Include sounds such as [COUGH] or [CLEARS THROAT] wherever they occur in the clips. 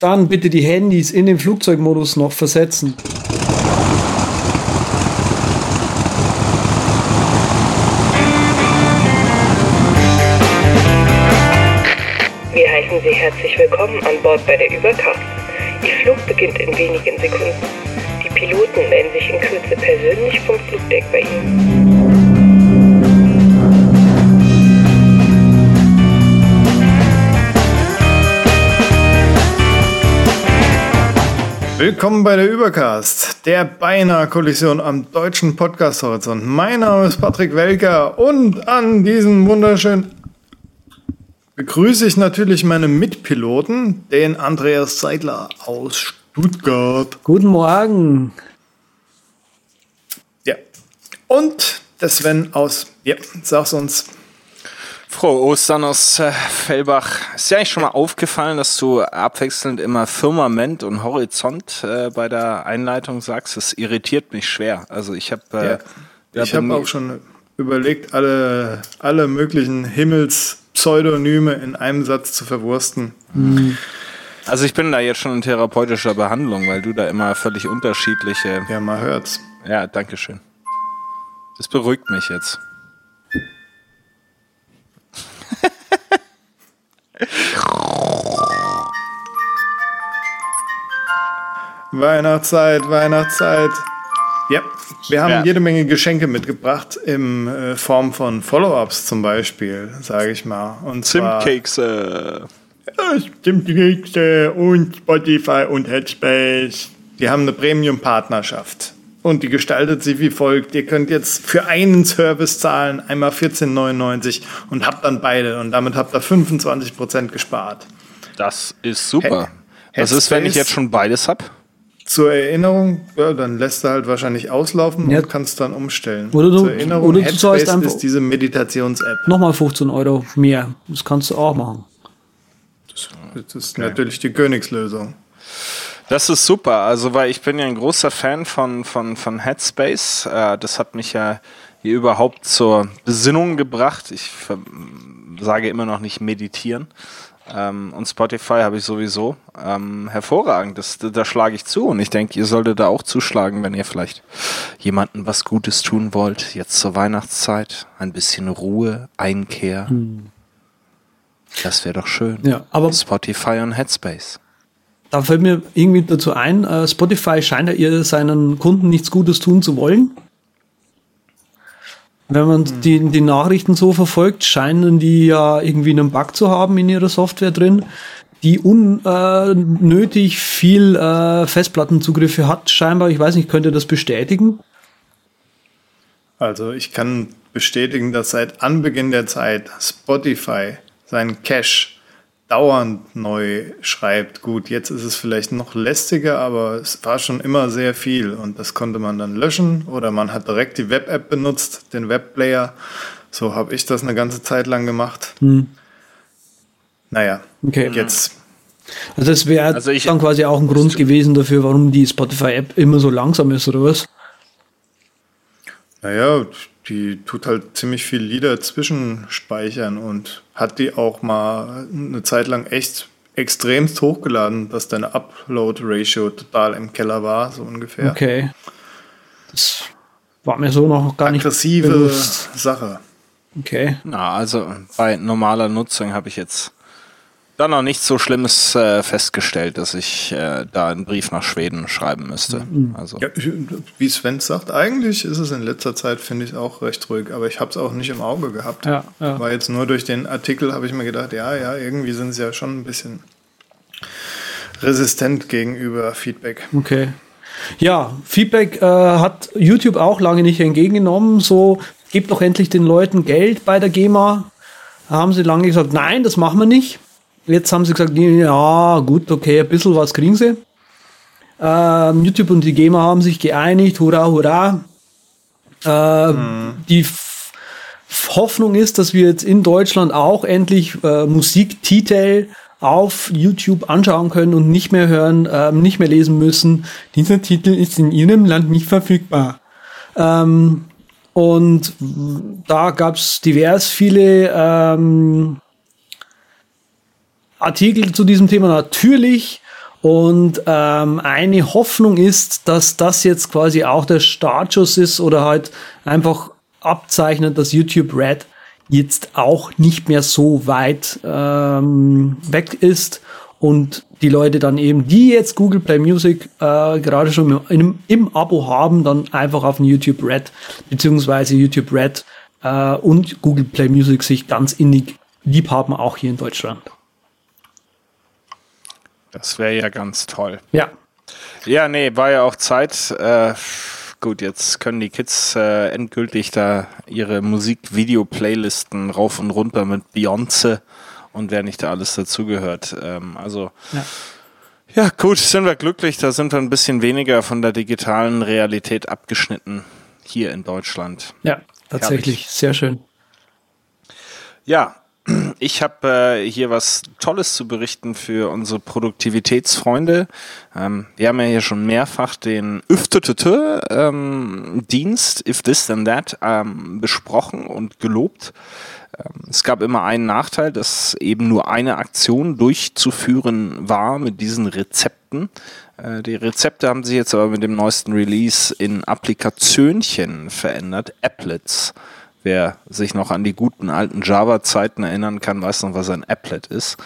Dann bitte die Handys in den Flugzeugmodus noch versetzen. Wir heißen Sie herzlich willkommen an Bord bei der Übercast. Ihr Flug beginnt in wenigen Sekunden. Die Piloten melden sich in Kürze persönlich vom Flugdeck bei Ihnen. Willkommen bei der Übercast, der beinahe Kollision am deutschen Podcast-Horizont. Mein Name ist Patrick Welker und an diesem wunderschönen begrüße ich natürlich meine Mitpiloten, den Andreas Seidler aus Stuttgart. Guten Morgen. Ja. Und der Sven aus, ja, sag's uns. Frohe Ostern aus äh, Fellbach. Ist dir eigentlich schon mal aufgefallen, dass du abwechselnd immer Firmament und Horizont äh, bei der Einleitung sagst? Das irritiert mich schwer. Also ich habe äh, Ja. Ich habe auch schon überlegt, alle, alle möglichen Himmelspseudonyme in einem Satz zu verwursten. also ich bin da jetzt schon in therapeutischer Behandlung, weil du da immer völlig unterschiedliche. Ja, mal hört's. Ja, danke schön. Das beruhigt mich jetzt. Weihnachtszeit, Weihnachtszeit. Ja, wir haben Ja. jede Menge Geschenke mitgebracht in äh, Form von Follow-ups zum Beispiel, sage ich mal. Und. Äh, Ja, Zimtcakes und Spotify und Headspace. Die haben eine Premium-Partnerschaft. Und die gestaltet sich wie folgt. Ihr könnt jetzt für einen Service zahlen, einmal 14,99 und habt dann beide. Und damit habt ihr 25% gespart. das ist super. Head- Was ist, wenn ich jetzt schon beides hab? Zur Erinnerung, ja, dann lässt du halt wahrscheinlich auslaufen Ja. und kannst dann umstellen. Oder du- Zur Erinnerung, oder du zahlst einfach- ist diese Meditations-App. Nochmal 15 Euro mehr. Das kannst du auch machen. Das ist natürlich die Königslösung. Das ist super, also weil ich bin ja ein großer Fan von, von, von Headspace. Äh, das hat mich ja hier überhaupt zur Besinnung gebracht. Ich sage immer noch nicht meditieren. Ähm, und Spotify habe ich sowieso. Ähm, hervorragend, das, da schlage ich zu. Und ich denke, ihr solltet da auch zuschlagen, wenn ihr vielleicht jemandem was Gutes tun wollt. Jetzt zur Weihnachtszeit. Ein bisschen Ruhe, Einkehr. Das wäre doch schön. Ja, aber Spotify und Headspace. Da fällt mir irgendwie dazu ein, äh, Spotify scheint ja ihr seinen Kunden nichts Gutes tun zu wollen. Wenn man die, die Nachrichten so verfolgt, scheinen die ja irgendwie einen Bug zu haben in ihrer Software drin, die unnötig viel äh, Festplattenzugriffe hat, scheinbar. Ich weiß nicht, könnt ihr das bestätigen? Also ich kann bestätigen, dass seit Anbeginn der Zeit Spotify seinen Cache dauernd neu schreibt. Gut, jetzt ist es vielleicht noch lästiger, aber es war schon immer sehr viel und das konnte man dann löschen oder man hat direkt die Web-App benutzt, den Webplayer. So habe ich das eine ganze Zeit lang gemacht. Naja, Okay. jetzt Also das wäre Also ich- dann quasi auch ein Grund gewesen dafür, warum die Spotify-App immer so langsam ist, oder was? Naja, die tut halt ziemlich viel Lieder zwischenspeichern und hat die auch mal eine Zeit lang echt extremst hochgeladen, dass deine Upload-Ratio total im Keller war, so ungefähr. Okay. Das war mir so noch gar nicht Aggressive. Sache. Okay. Na, also bei normaler Nutzung habe ich jetzt da noch nichts so Schlimmes äh, festgestellt, dass ich äh, da einen Brief nach Schweden schreiben müsste. Also Ja, wie Sven sagt, eigentlich ist es in letzter Zeit, finde ich, auch recht ruhig, aber ich habe es auch nicht im Auge gehabt. Ja, ja. War jetzt nur durch den Artikel, habe ich mir gedacht, ja, ja, irgendwie sind sie ja schon ein bisschen resistent gegenüber Feedback. Okay. Ja, Feedback äh, hat YouTube auch lange nicht entgegengenommen. So, gebt doch endlich den Leuten Geld bei der GEMA. Da haben sie lange gesagt, nein, das machen wir nicht. Jetzt haben sie gesagt, ja, gut, okay, ein bisschen was kriegen sie. Ähm, YouTube und die GEMA haben sich geeinigt, hurra, hurra. Äh, Die F Hoffnung ist, dass wir jetzt in Deutschland auch endlich äh, Musiktitel auf YouTube anschauen können und nicht mehr hören, ähm, nicht mehr lesen müssen. Dieser Titel ist in Ihrem Land nicht verfügbar. Ähm, und da gab es divers viele ähm, Artikel zu diesem Thema natürlich. Und ähm, eine Hoffnung ist, dass das jetzt quasi auch der Startschuss ist oder halt einfach abzeichnet, dass YouTube Red jetzt auch nicht mehr so weit ähm, weg ist und die Leute dann eben, die jetzt Google Play Music äh, gerade schon im, im, Abo haben, dann einfach auf den YouTube Red beziehungsweise YouTube Red äh, und Google Play Music sich ganz innig lieb haben, auch hier in Deutschland. Das wäre ja ganz toll. Ja. Ja, nee, war ja auch Zeit. Äh, gut, jetzt können die Kids äh, endgültig da ihre Musikvideo-Playlisten rauf und runter mit Beyoncé und wer nicht da alles dazugehört. Ähm, also ja. ja, gut, sind wir glücklich. Da sind wir ein bisschen weniger von der digitalen Realität abgeschnitten hier in Deutschland. Ja, tatsächlich. Herrlich. Sehr schön. Ja, ich habe äh, hier was Tolles zu berichten für unsere Produktivitätsfreunde. Ähm, wir haben ja hier schon mehrfach den ähm, Dienst If This Then That ähm, besprochen und gelobt. Ähm, es gab immer einen Nachteil, dass eben nur eine Aktion durchzuführen war mit diesen Rezepten. Äh, die Rezepte haben sich jetzt aber mit dem neuesten Release in Applikationchen verändert, Applets. Wer sich noch an die guten alten Java-Zeiten erinnern kann, weiß noch, was ein Applet ist.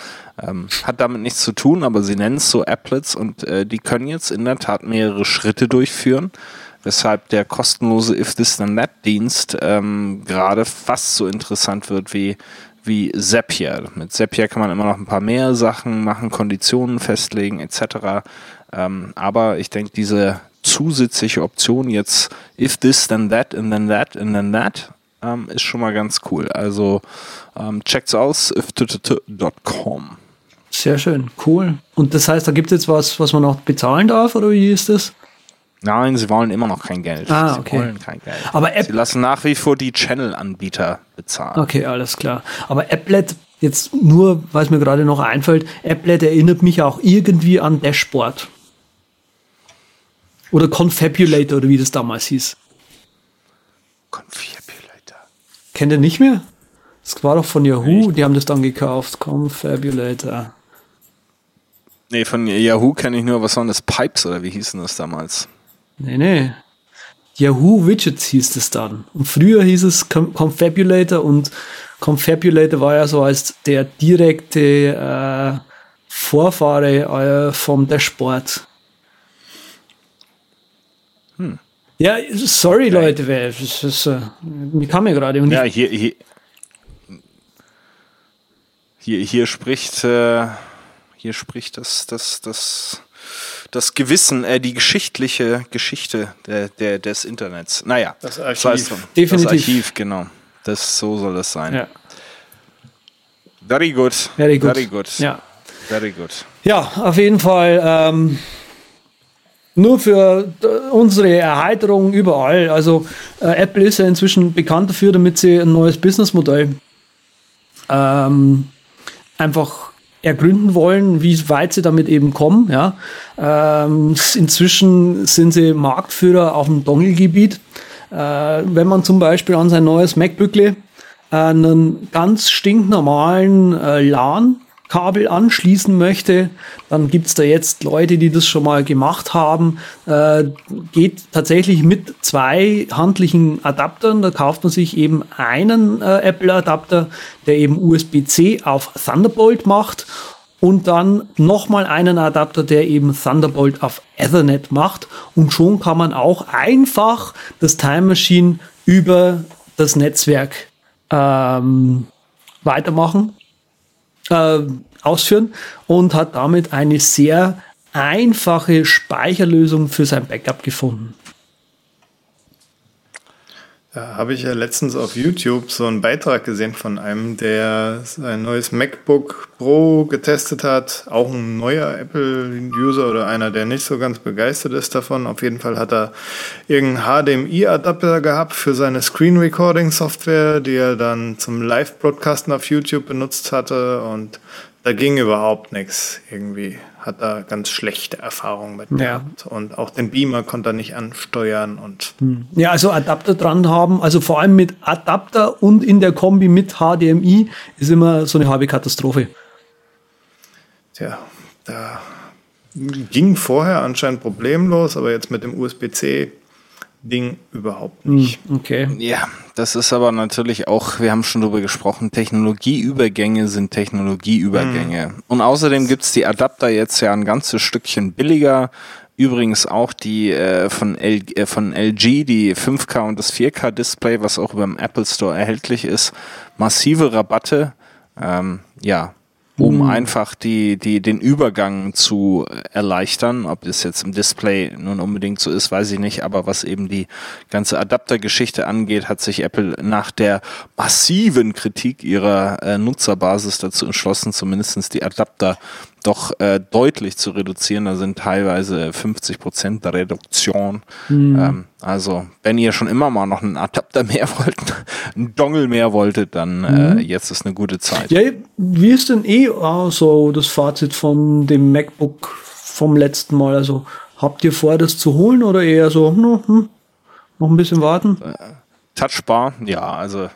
Ähm, hat damit nichts zu tun, aber sie nennen es so Applets und äh, die können jetzt in der Tat mehrere Schritte durchführen, weshalb der kostenlose If This Then That Dienst ähm, gerade fast so interessant wird wie wie Zapier. Mit Zapier kann man immer noch ein paar mehr Sachen machen, Konditionen festlegen etc. Ähm, aber ich denke, diese zusätzliche Option jetzt if this then that and then that and then that ähm, ist schon mal ganz cool. Also ähm, checkt's aus, iftt.com. Sehr schön, cool. Und das heißt, da gibt es jetzt was, was man noch bezahlen darf, oder wie ist das? Nein, sie wollen immer noch kein Geld. Ah, okay. Sie wollen kein Geld. Aber App sie lassen nach wie vor die Channel-Anbieter bezahlen. Okay, alles klar. Aber Applet, jetzt nur, weil es mir gerade noch einfällt, Applet erinnert mich auch irgendwie an Dashboard. Oder Confabulator, oder wie das damals hieß. Confabulator. Kennt ihr nicht mehr? Das war doch von Yahoo, die haben das dann gekauft. Confabulator. Nee, von Yahoo kenne ich nur, was waren das? Pipes oder wie hießen das damals? Nee, nee. Yahoo Widgets hieß es dann. Und früher hieß es Confabulator und Confabulator war ja so als der direkte äh, Vorfahre äh, vom Dashboard. Hm. Ja, sorry Leute, das ist, äh, mir kam mir gerade. Ja, hier, hier, hier, hier spricht, äh, hier spricht das, das, das, das Gewissen, äh, die geschichtliche Geschichte der, der, des Internets. Naja, das Archiv. Das Definitiv. Das Archiv, genau. Das, so soll das sein. Ja. Very good. Very good. Very good. Ja. Very good. Ja, auf jeden Fall. Ähm, nur für äh, unsere Erheiterung überall. Also äh, Apple ist ja inzwischen bekannt dafür, damit sie ein neues Businessmodell ähm, einfach ergründen wollen, wie weit sie damit eben kommen. Ja. Ähm, inzwischen sind sie Marktführer auf dem Dongle-Gebiet. Äh, wenn man zum Beispiel an sein neues MacBook äh, einen ganz stinknormalen äh, LAN Kabel anschließen möchte, dann gibt es da jetzt Leute, die das schon mal gemacht haben. Äh, geht tatsächlich mit zwei handlichen Adaptern. Da kauft man sich eben einen äh, Apple-Adapter, der eben USB-C auf Thunderbolt macht und dann nochmal einen Adapter, der eben Thunderbolt auf Ethernet macht. Und schon kann man auch einfach das Time Machine über das Netzwerk ähm, weitermachen äh, ausführen und hat damit eine sehr einfache Speicherlösung für sein Backup gefunden. Da habe ich ja letztens auf YouTube so einen Beitrag gesehen von einem, der sein neues MacBook Pro getestet hat. Auch ein neuer Apple-User oder einer, der nicht so ganz begeistert ist davon. Auf jeden Fall hat er irgendeinen HDMI-Adapter gehabt für seine Screen Recording Software, die er dann zum Live-Broadcasten auf YouTube benutzt hatte. Und da ging überhaupt nichts irgendwie. Hat da ganz schlechte Erfahrungen mit ja. gehabt. Und auch den Beamer konnte er nicht ansteuern und. Hm. Ja, also Adapter dran haben, also vor allem mit Adapter und in der Kombi mit HDMI ist immer so eine halbe Katastrophe. Tja, da ging vorher anscheinend problemlos, aber jetzt mit dem USB-C Ding überhaupt nicht. Hm, okay. Ja, das ist aber natürlich auch, wir haben schon drüber gesprochen, Technologieübergänge sind Technologieübergänge. Mhm. Und außerdem gibt's die Adapter jetzt ja ein ganzes Stückchen billiger. Übrigens auch die äh, von, L äh, von LG, die 5K und das 4K Display, was auch über dem Apple Store erhältlich ist. Massive Rabatte. Ähm, ja, um mhm. einfach die, die, den Übergang zu erleichtern. Ob das jetzt im Display nun unbedingt so ist, weiß ich nicht. Aber was eben die ganze Adaptergeschichte angeht, hat sich Apple nach der massiven Kritik ihrer äh, Nutzerbasis dazu entschlossen, zumindestens die Adapter doch äh, deutlich zu reduzieren. Da sind teilweise 50 Prozent der Reduktion. Mhm. Ähm, also wenn ihr schon immer mal noch einen Adapter [LAUGHS] mehr wollt, einen Dongle mehr wolltet, dann mhm. äh, jetzt ist eine gute Zeit. Ja, wie ist denn eh oh, so das Fazit von dem MacBook vom letzten Mal? Also habt ihr vor, das zu holen oder eher so, hm, hm, noch ein bisschen warten? Äh, Touchbar, ja, also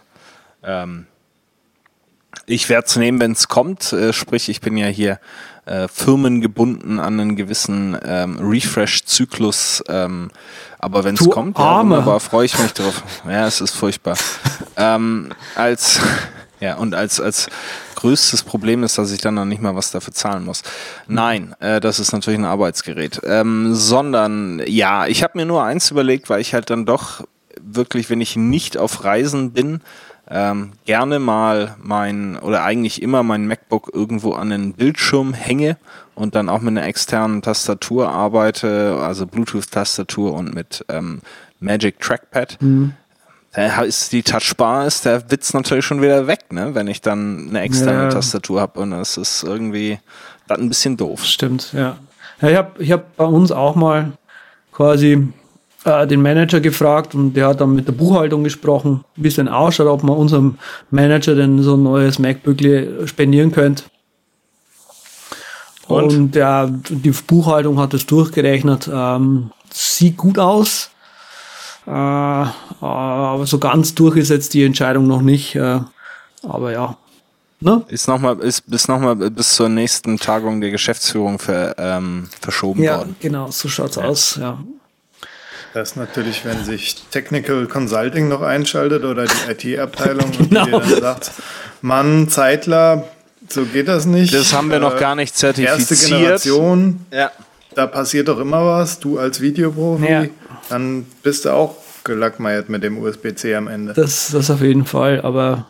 ähm, ich werde es nehmen, wenn es kommt. Äh, sprich, ich bin ja hier äh, firmengebunden an einen gewissen ähm, Refresh-Zyklus. Ähm, aber wenn es kommt, ja, wunderbar, freue ich mich drauf. [LAUGHS] Ja, es ist furchtbar. ähm, als [LAUGHS] ja, und als, als größtes Problem ist, dass ich dann noch nicht mal was dafür zahlen muss. Nein, äh, das ist natürlich ein Arbeitsgerät. Ähm, sondern, ja, ich habe mir nur eins überlegt, weil ich halt dann doch wirklich, wenn ich nicht auf Reisen bin, ähm, gerne mal mein oder eigentlich immer mein MacBook irgendwo an den Bildschirm hänge und dann auch mit einer externen Tastatur arbeite, also Bluetooth-Tastatur und mit ähm, Magic Trackpad. Mhm. Da ist die Touchbar ist der Witz natürlich schon wieder weg, ne? Wenn ich dann eine externe ja. Tastatur habe und das ist irgendwie das ein bisschen doof. Stimmt, ja. ja ich habe ich hab bei uns auch mal quasi äh, den Manager gefragt und der hat dann mit der Buchhaltung gesprochen, wie es denn ausschaut, ob man unserem Manager denn so ein neues MacBook spendieren könnte. Und, und ja, die Buchhaltung hat es durchgerechnet. Ähm, sieht gut aus. Äh, aber so ganz durchgesetzt die Entscheidung noch nicht. Äh, aber ja. Ne? Ist nochmal ist bis noch mal bis zur nächsten Tagung der Geschäftsführung für, ähm, verschoben ja, worden. Genau, so schaut's ja. aus. Ja. Das natürlich, wenn sich Technical Consulting noch einschaltet oder die IT-Abteilung genau. und die dann sagt, Mann, Zeitler, so geht das nicht. Das haben wir noch äh, gar nicht zertifiziert. Erste Generation, ja. da passiert doch immer was. Du als Videoprofi, ja. dann bist du auch gelackmeiert mit dem USB-C am Ende. Das, das auf jeden Fall, aber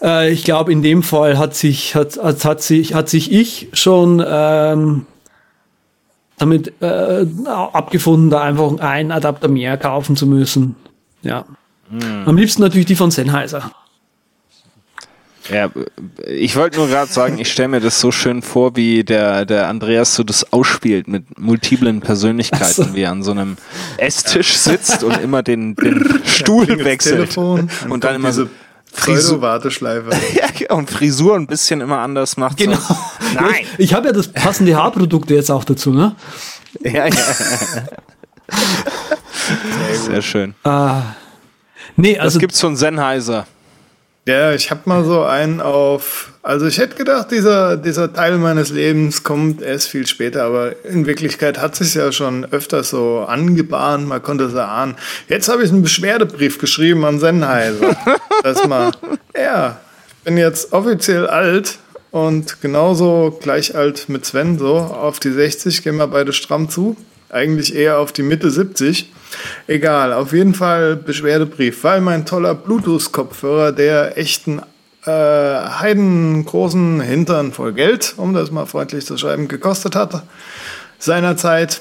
äh, ich glaube, in dem Fall hat sich, hat, hat, hat, sich, hat sich ich schon ähm, damit äh, abgefunden, da einfach einen Adapter mehr kaufen zu müssen. Ja. Hm. Am liebsten natürlich die von Sennheiser. Ja, ich wollte nur gerade sagen, ich stelle mir das so schön vor, wie der, der Andreas so das ausspielt mit multiplen Persönlichkeiten, so. wie er an so einem Esstisch sitzt und immer den, den Stuhl wechselt. und dann immer so Frisur Warteschleife. [LAUGHS] ja, und Frisur ein bisschen immer anders macht. Genau. So. Nein. Ich, ich habe ja das passende Haarprodukte jetzt auch dazu, ne? ja, ja. Sehr schön. Ah. Nee, also. Das gibt's von Sennheiser. Ja, ich habe mal so einen auf. Also ich hätte gedacht, dieser, dieser Teil meines Lebens kommt erst viel später, aber in Wirklichkeit hat sich ja schon öfters so angebahnt, man konnte es erahnen. Jetzt habe ich einen Beschwerdebrief geschrieben an Sennheiser. [LAUGHS] dass mal, ja, ich bin jetzt offiziell alt und genauso gleich alt mit Sven, so auf die 60 gehen wir beide stramm zu. Eigentlich eher auf die Mitte 70. Egal, auf jeden Fall Beschwerdebrief, weil mein toller Bluetooth-Kopfhörer, der echten äh, heidengroßen Hintern voll Geld, um das mal freundlich zu schreiben, gekostet hat, seinerzeit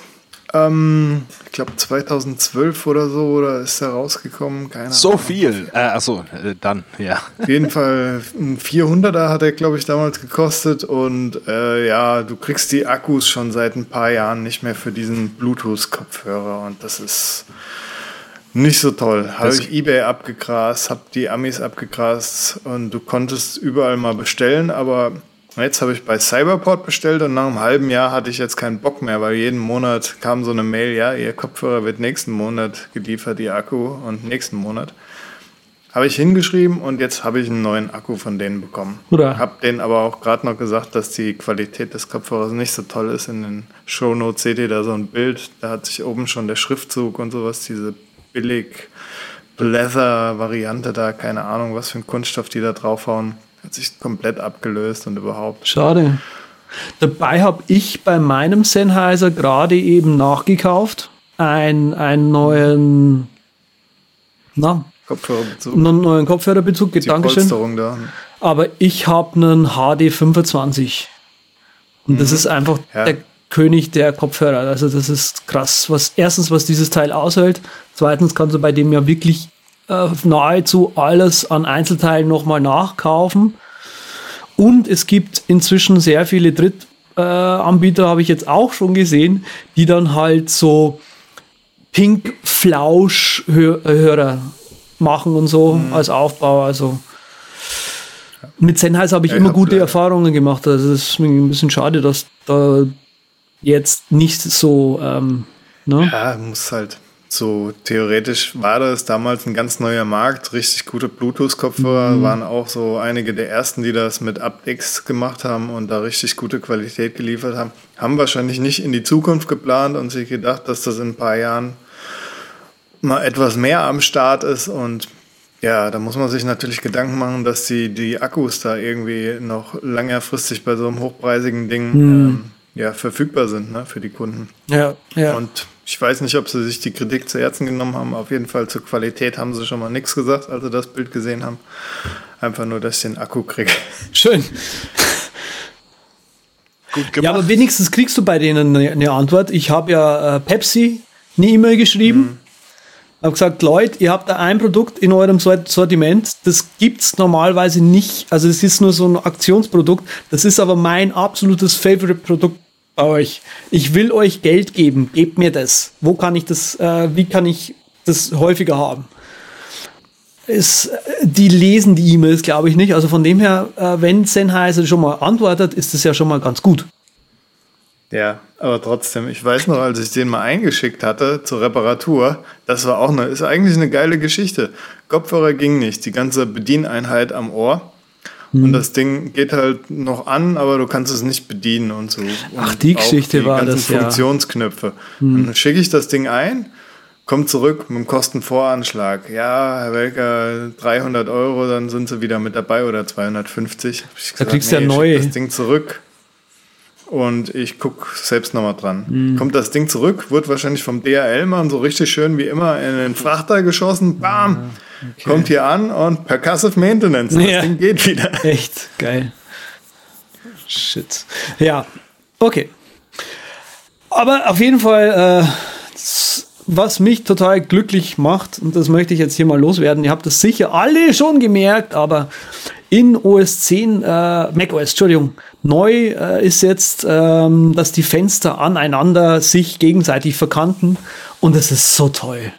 ähm, ich glaube 2012 oder so oder ist er rausgekommen. Keine so Ahnung. viel. Äh, achso, äh, dann, ja. Auf jeden Fall ein 400er hat er, glaube ich, damals gekostet. Und äh, ja, du kriegst die Akkus schon seit ein paar Jahren nicht mehr für diesen Bluetooth-Kopfhörer. Und das ist nicht so toll. Habe ich eBay abgegrast, habe die Amis abgegrast und du konntest überall mal bestellen, aber Jetzt habe ich bei Cyberport bestellt und nach einem halben Jahr hatte ich jetzt keinen Bock mehr, weil jeden Monat kam so eine Mail, ja, Ihr Kopfhörer wird nächsten Monat geliefert, Ihr Akku und nächsten Monat. Habe ich hingeschrieben und jetzt habe ich einen neuen Akku von denen bekommen. Oder? Habe denen aber auch gerade noch gesagt, dass die Qualität des Kopfhörers nicht so toll ist. In den Shownotes seht ihr da so ein Bild, da hat sich oben schon der Schriftzug und sowas, diese billig Leather-Variante da, keine Ahnung, was für ein Kunststoff die da draufhauen, hat sich komplett abgelöst und überhaupt. Schade. Dabei habe ich bei meinem Sennheiser gerade eben nachgekauft. Ein, einen neuen, na, Kopfhörerbezug. einen neuen Kopfhörerbezug. Die Dankeschön. Da. Aber ich habe einen HD25. Und das ist einfach Mhm. Ja. der König der Kopfhörer. Also das ist krass. Was erstens, was dieses Teil aushält. Zweitens kannst du bei dem ja wirklich äh, nahezu alles an Einzelteilen nochmal nachkaufen. Und es gibt inzwischen sehr viele Drittanbieter, äh, habe ich jetzt auch schon gesehen, die dann halt so Pink-Flausch-Hörer machen und so Mhm. als Aufbau. Also mit Sennheiser habe ich Ja, immer ich hab gute leider- Erfahrungen gemacht. Also es ist mir ein bisschen schade, dass da jetzt nicht so, ähm, ne? Ja, muss halt. So theoretisch war das damals ein ganz neuer Markt. Richtig gute Bluetooth-Kopfhörer Mhm. waren auch so einige der ersten, die das mit aptX gemacht haben und da richtig gute Qualität geliefert haben. Haben wahrscheinlich nicht in die Zukunft geplant und sich gedacht, dass das in ein paar Jahren mal etwas mehr am Start ist und ja, da muss man sich natürlich Gedanken machen, dass die, die Akkus da irgendwie noch längerfristig bei so einem hochpreisigen Ding ähm, ja, verfügbar sind ne, für die Kunden. Ja, ja. Und ich weiß nicht, ob sie sich die Kritik zu Herzen genommen haben. Auf jeden Fall zur Qualität haben sie schon mal nichts gesagt, als sie das Bild gesehen haben. Einfach nur, dass ich den Akku kriege. [LAUGHS] Schön. Gut Ja, gemacht. aber wenigstens kriegst du bei denen eine, eine Antwort. Ich habe ja äh, Pepsi eine E-Mail geschrieben. Habe gesagt, Leute, ihr habt da ein Produkt in eurem Sort- Sortiment, das gibt's normalerweise nicht. Also es ist nur so ein Aktionsprodukt. Das ist aber mein absolutes Favorite-Produkt euch. Ich will euch Geld geben. Gebt mir das. Wo kann ich das, äh, wie kann ich das häufiger haben? Äh, die lesen die E-Mails, glaube ich, nicht. Also von dem her, äh, wenn Sennheiser schon mal antwortet, ist das ja schon mal ganz gut. Ja, aber trotzdem, ich weiß noch, als ich den mal eingeschickt hatte zur Reparatur, das war auch eine, ist eigentlich eine geile Geschichte. Kopfhörer ging nicht, die ganze Bedieneinheit am Ohr. Und das Ding geht halt noch an, aber du kannst es nicht bedienen und so. Ach, Und die auch Geschichte die war ganzen das, ja. Funktionsknöpfe. Und dann schicke ich das Ding ein, kommt zurück mit dem Kostenvoranschlag. Ja, Herr Welker, 300 Euro, dann sind sie wieder mit dabei oder 250. Hab ich gesagt, kriegst du ja ich schick neu. Das Ding zurück und ich gucke selbst nochmal dran. Mhm. Kommt das Ding zurück, wird wahrscheinlich vom DHL-Mann so richtig schön wie immer in den Frachter geschossen, bam, kommt hier an und percussive Maintenance, das Ja. Ding geht wieder. [LAUGHS] Echt geil. Shit. Ja, okay. Aber auf jeden Fall, äh, was mich total glücklich macht, und das möchte ich jetzt hier mal loswerden, ihr habt das sicher alle schon gemerkt, aber in OS 10, äh, macOS, Entschuldigung, neu äh, ist jetzt, ähm, dass die Fenster aneinander sich gegenseitig verkanten und es ist so toll.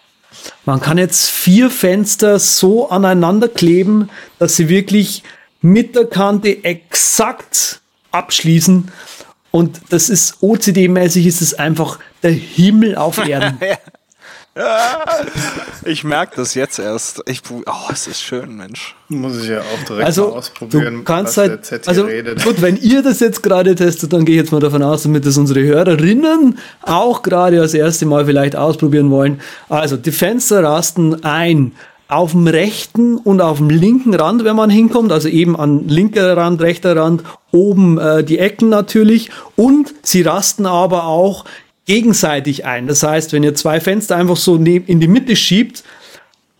Man kann jetzt vier Fenster so aneinander kleben, dass sie wirklich mit der Kante exakt abschließen. Und das ist OCD-mäßig, ist es einfach der Himmel auf [LAUGHS] Erden. [LAUGHS] Ich merke das jetzt erst. Ich, oh, es ist schön, Mensch. Muss ich ja auch direkt mal Also, ausprobieren, du kannst was halt, also redet. gut, wenn ihr das jetzt gerade testet, dann gehe ich jetzt mal davon aus, damit das unsere Hörerinnen auch gerade das erste Mal vielleicht ausprobieren wollen. Also, die Fenster rasten ein auf dem rechten und auf dem linken Rand, wenn man hinkommt, also eben an linker Rand, rechter Rand, oben äh, die Ecken natürlich und sie rasten aber auch gegenseitig ein. Das heißt, wenn ihr zwei Fenster einfach so neb- in die Mitte schiebt,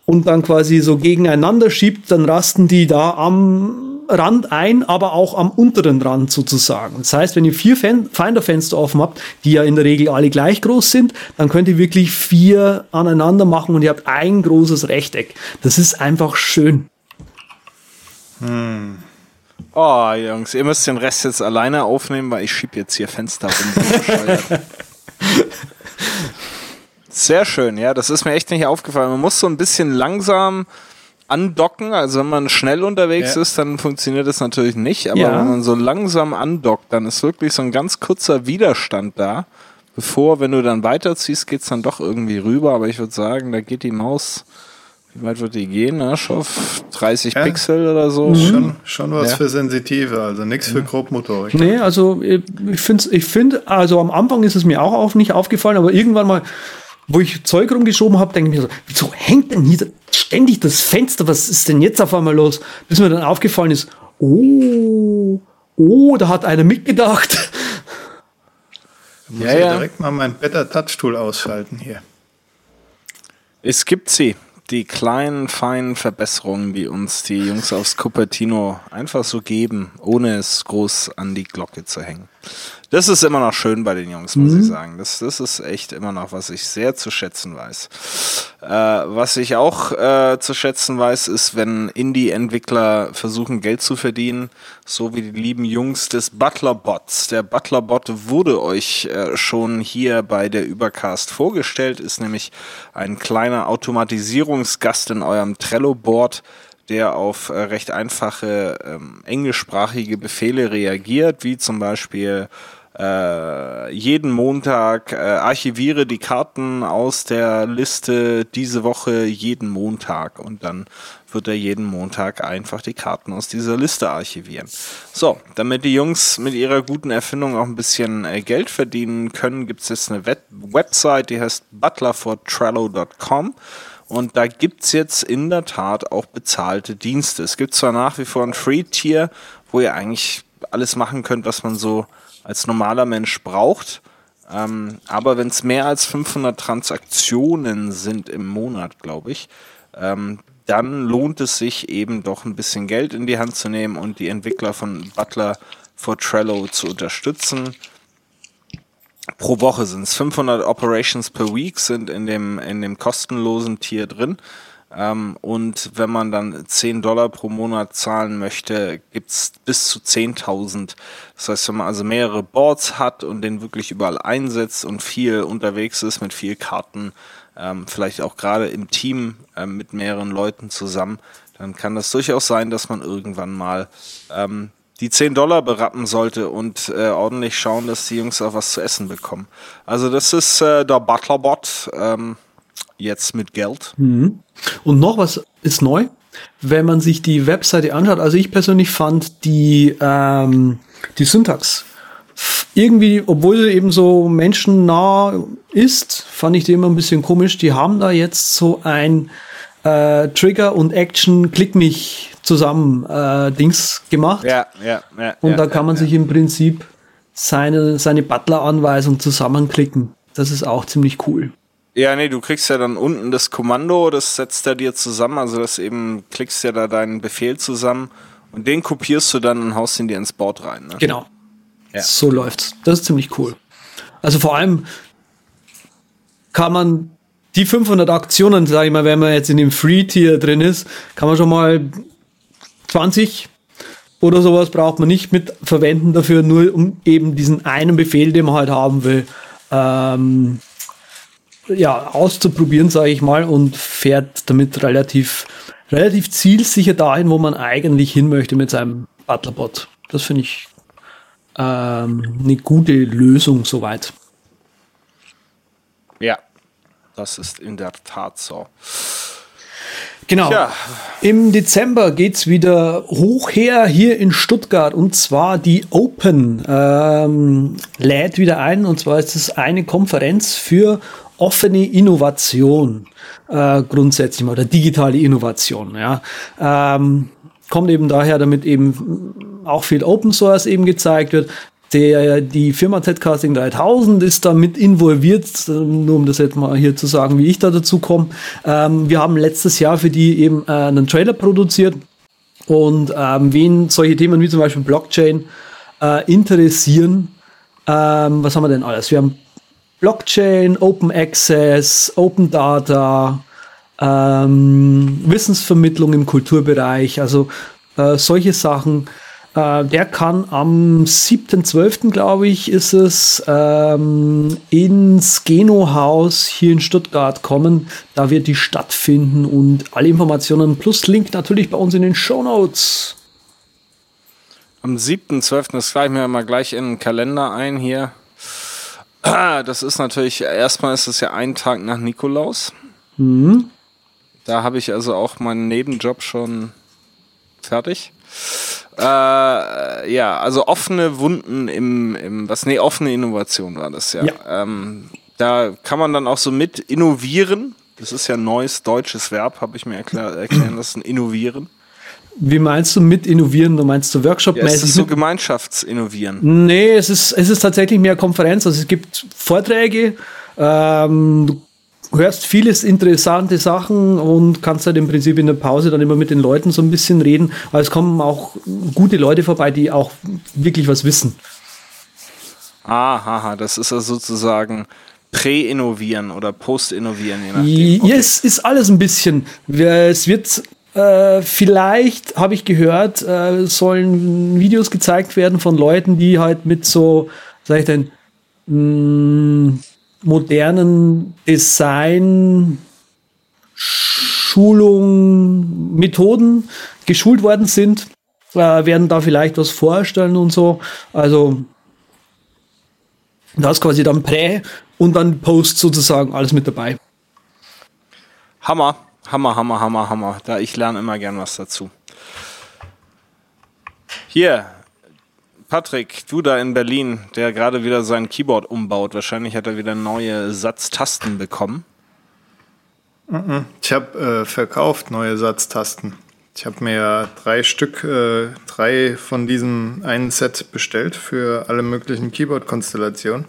und dann quasi so gegeneinander schiebt, dann rasten die da am Rand ein, aber auch am unteren Rand sozusagen. Das heißt, wenn ihr vier Fen Finderfenster offen habt, die ja in der Regel alle gleich groß sind, dann könnt ihr wirklich vier aneinander machen und ihr habt ein großes Rechteck. Das ist einfach schön. Oh, Jungs, ihr müsst den Rest jetzt alleine aufnehmen, weil ich schieb jetzt hier Fenster rum. [LAUGHS] Sehr schön, ja, das ist mir echt nicht aufgefallen. Man muss so ein bisschen langsam andocken, also wenn man schnell unterwegs Ja. ist, dann funktioniert das natürlich nicht, aber Ja. wenn man so langsam andockt, dann ist wirklich so ein ganz kurzer Widerstand da, bevor, wenn du dann weiterziehst, geht's dann doch irgendwie rüber, aber ich würde sagen, da geht die Maus wie weit wird die gehen? Ne? Auf 30 Ja. Pixel oder so? Mhm. Schon, schon was Ja. für Sensitive, also nichts für Grobmotorik. Nee, also äh, ich finde, ich find, also am Anfang ist es mir auch auf, nicht aufgefallen, aber irgendwann mal, wo ich Zeug rumgeschoben habe, denke ich mir so, wieso hängt denn hier ständig das Fenster? Was ist denn jetzt auf einmal los? Bis mir dann aufgefallen ist, oh, oh, da hat einer mitgedacht. Muss Ja, ich ja. direkt mal mein Better Touch Tool ausschalten hier. Es gibt sie. Die kleinen, feinen Verbesserungen, die uns die Jungs aus Cupertino einfach so geben, ohne es groß an die Glocke zu hängen. Das ist immer noch schön bei den Jungs, muss ich sagen. Das, das ist echt immer noch, was ich sehr zu schätzen weiß. Äh, was ich auch äh, zu schätzen weiß, ist, wenn Indie-Entwickler versuchen, Geld zu verdienen, so wie die lieben Jungs des Butler-Bots. Der Butler-Bot wurde euch äh, schon hier bei der Übercast vorgestellt, ist nämlich ein kleiner Automatisierungsgast in eurem Trello-Board, der auf äh, recht einfache ähm, englischsprachige Befehle reagiert, wie zum Beispiel äh, jeden Montag äh, archiviere die Karten aus der Liste diese Woche jeden Montag und dann wird er jeden Montag einfach die Karten aus dieser Liste archivieren. So, damit die Jungs mit ihrer guten Erfindung auch ein bisschen äh, Geld verdienen können, gibt es jetzt eine Web Website, die heißt butlerfortrello.com. Und da gibt's jetzt in der Tat auch bezahlte Dienste. Es gibt zwar nach wie vor ein Free-Tier, wo ihr eigentlich alles machen könnt, was man so als normaler Mensch braucht. Ähm, aber wenn es mehr als 500 Transaktionen sind im Monat, glaube ich, ähm, dann lohnt es sich eben doch ein bisschen Geld in die Hand zu nehmen und die Entwickler von Butler for Trello zu unterstützen. Pro Woche sind es 500 Operations per Week sind in dem, in dem kostenlosen Tier drin. Ähm, und wenn man dann 10 Dollar pro Monat zahlen möchte, gibt's bis zu 10.000. Das heißt, wenn man also mehrere Boards hat und den wirklich überall einsetzt und viel unterwegs ist mit viel Karten, ähm, vielleicht auch gerade im Team ähm, mit mehreren Leuten zusammen, dann kann das durchaus sein, dass man irgendwann mal ähm, die 10 Dollar berappen sollte und äh, ordentlich schauen, dass die Jungs auch was zu essen bekommen. Also das ist äh, der Butlerbot ähm, jetzt mit Geld. Und noch was ist neu, wenn man sich die Webseite anschaut. Also ich persönlich fand die, ähm, die Syntax irgendwie, obwohl sie eben so menschennah ist, fand ich die immer ein bisschen komisch. Die haben da jetzt so ein äh, Trigger und Action Klick mich zusammen äh, Dings gemacht. Ja, ja, ja. Und ja, da kann man ja, sich im Prinzip seine, seine Butler-Anweisung zusammenklicken. Das ist auch ziemlich cool. Ja, nee, du kriegst ja dann unten das Kommando, das setzt er dir zusammen, also das eben klickst ja da deinen Befehl zusammen und den kopierst du dann und haust ihn dir ins Board rein. Ne? Genau. Ja. So läuft's. Das ist ziemlich cool. Also vor allem kann man die 500 Aktionen, sage ich mal, wenn man jetzt in dem Free-Tier drin ist, kann man schon mal 20 oder sowas braucht man nicht mit verwenden dafür, nur um eben diesen einen Befehl, den man halt haben will, ähm, ja, auszuprobieren, sage ich mal, und fährt damit relativ, relativ zielsicher dahin, wo man eigentlich hin möchte mit seinem Butlerbot. Das finde ich ähm, eine gute Lösung soweit. Ja, das ist in der Tat so. Genau. Tja. Im Dezember geht's wieder hoch her hier in Stuttgart und zwar die Open ähm, lädt wieder ein und zwar ist es eine Konferenz für offene Innovation äh, grundsätzlich mal oder digitale Innovation. Ja. Ähm, kommt eben daher, damit eben auch viel Open Source eben gezeigt wird. Der, die Firma Zcasting 3000 ist da mit involviert, nur um das jetzt mal hier zu sagen, wie ich da dazu komme. Ähm, wir haben letztes Jahr für die eben äh, einen Trailer produziert und ähm, wen solche Themen wie zum Beispiel Blockchain äh, interessieren, ähm, was haben wir denn alles? Wir haben Blockchain, Open Access, Open Data, ähm, Wissensvermittlung im Kulturbereich, also äh, solche Sachen. Äh, der kann am 7.12., glaube ich, ist es, ähm, ins Geno-Haus hier in Stuttgart kommen. Da wird die stattfinden und alle Informationen plus Link natürlich bei uns in den Show Notes. Am 7.12., das gleich mir mal gleich in den Kalender ein hier. Ah, Das ist natürlich, erstmal ist es ja ein Tag nach Nikolaus. Da habe ich also auch meinen Nebenjob schon fertig. Äh, ja, also offene Wunden im, im, was, nee, offene Innovation war das ja. Ja. Ähm, da kann man dann auch so mit innovieren. Das ist ja ein neues deutsches Verb, habe ich mir erklär, erklären lassen, innovieren. Wie meinst du mit innovieren? Du meinst du Ja, es Workshop-mäßig? ist so mit- Gemeinschaftsinnovieren. Nee, es ist, es ist tatsächlich mehr Konferenz. Also es gibt Vorträge, ähm, hörst vieles interessante Sachen und kannst halt im Prinzip in der Pause dann immer mit den Leuten so ein bisschen reden. Aber es kommen auch gute Leute vorbei, die auch wirklich was wissen. Aha, das ist also sozusagen Prä-Innovieren oder Post-Innovieren, je nachdem. Ja, es ist alles ein bisschen. Es wird äh, vielleicht, habe ich gehört, äh, sollen Videos gezeigt werden von Leuten, die halt mit so, sag ich denn, mh, modernen Design, Schulung, Methoden geschult worden sind, äh, werden da vielleicht was vorstellen und so. Also da ist quasi dann Prä und dann Post sozusagen alles mit dabei. Hammer, Hammer, Hammer, Hammer, Hammer. Da ich lerne immer gern was dazu. Hier, Patrick, du da in Berlin, der gerade wieder sein Keyboard umbaut. Wahrscheinlich hat er wieder neue Satztasten bekommen. Ich habe äh, verkauft neue Satztasten. Ich habe mir drei Stück, äh, drei von diesem einen Set bestellt für alle möglichen Keyboard-Konstellationen.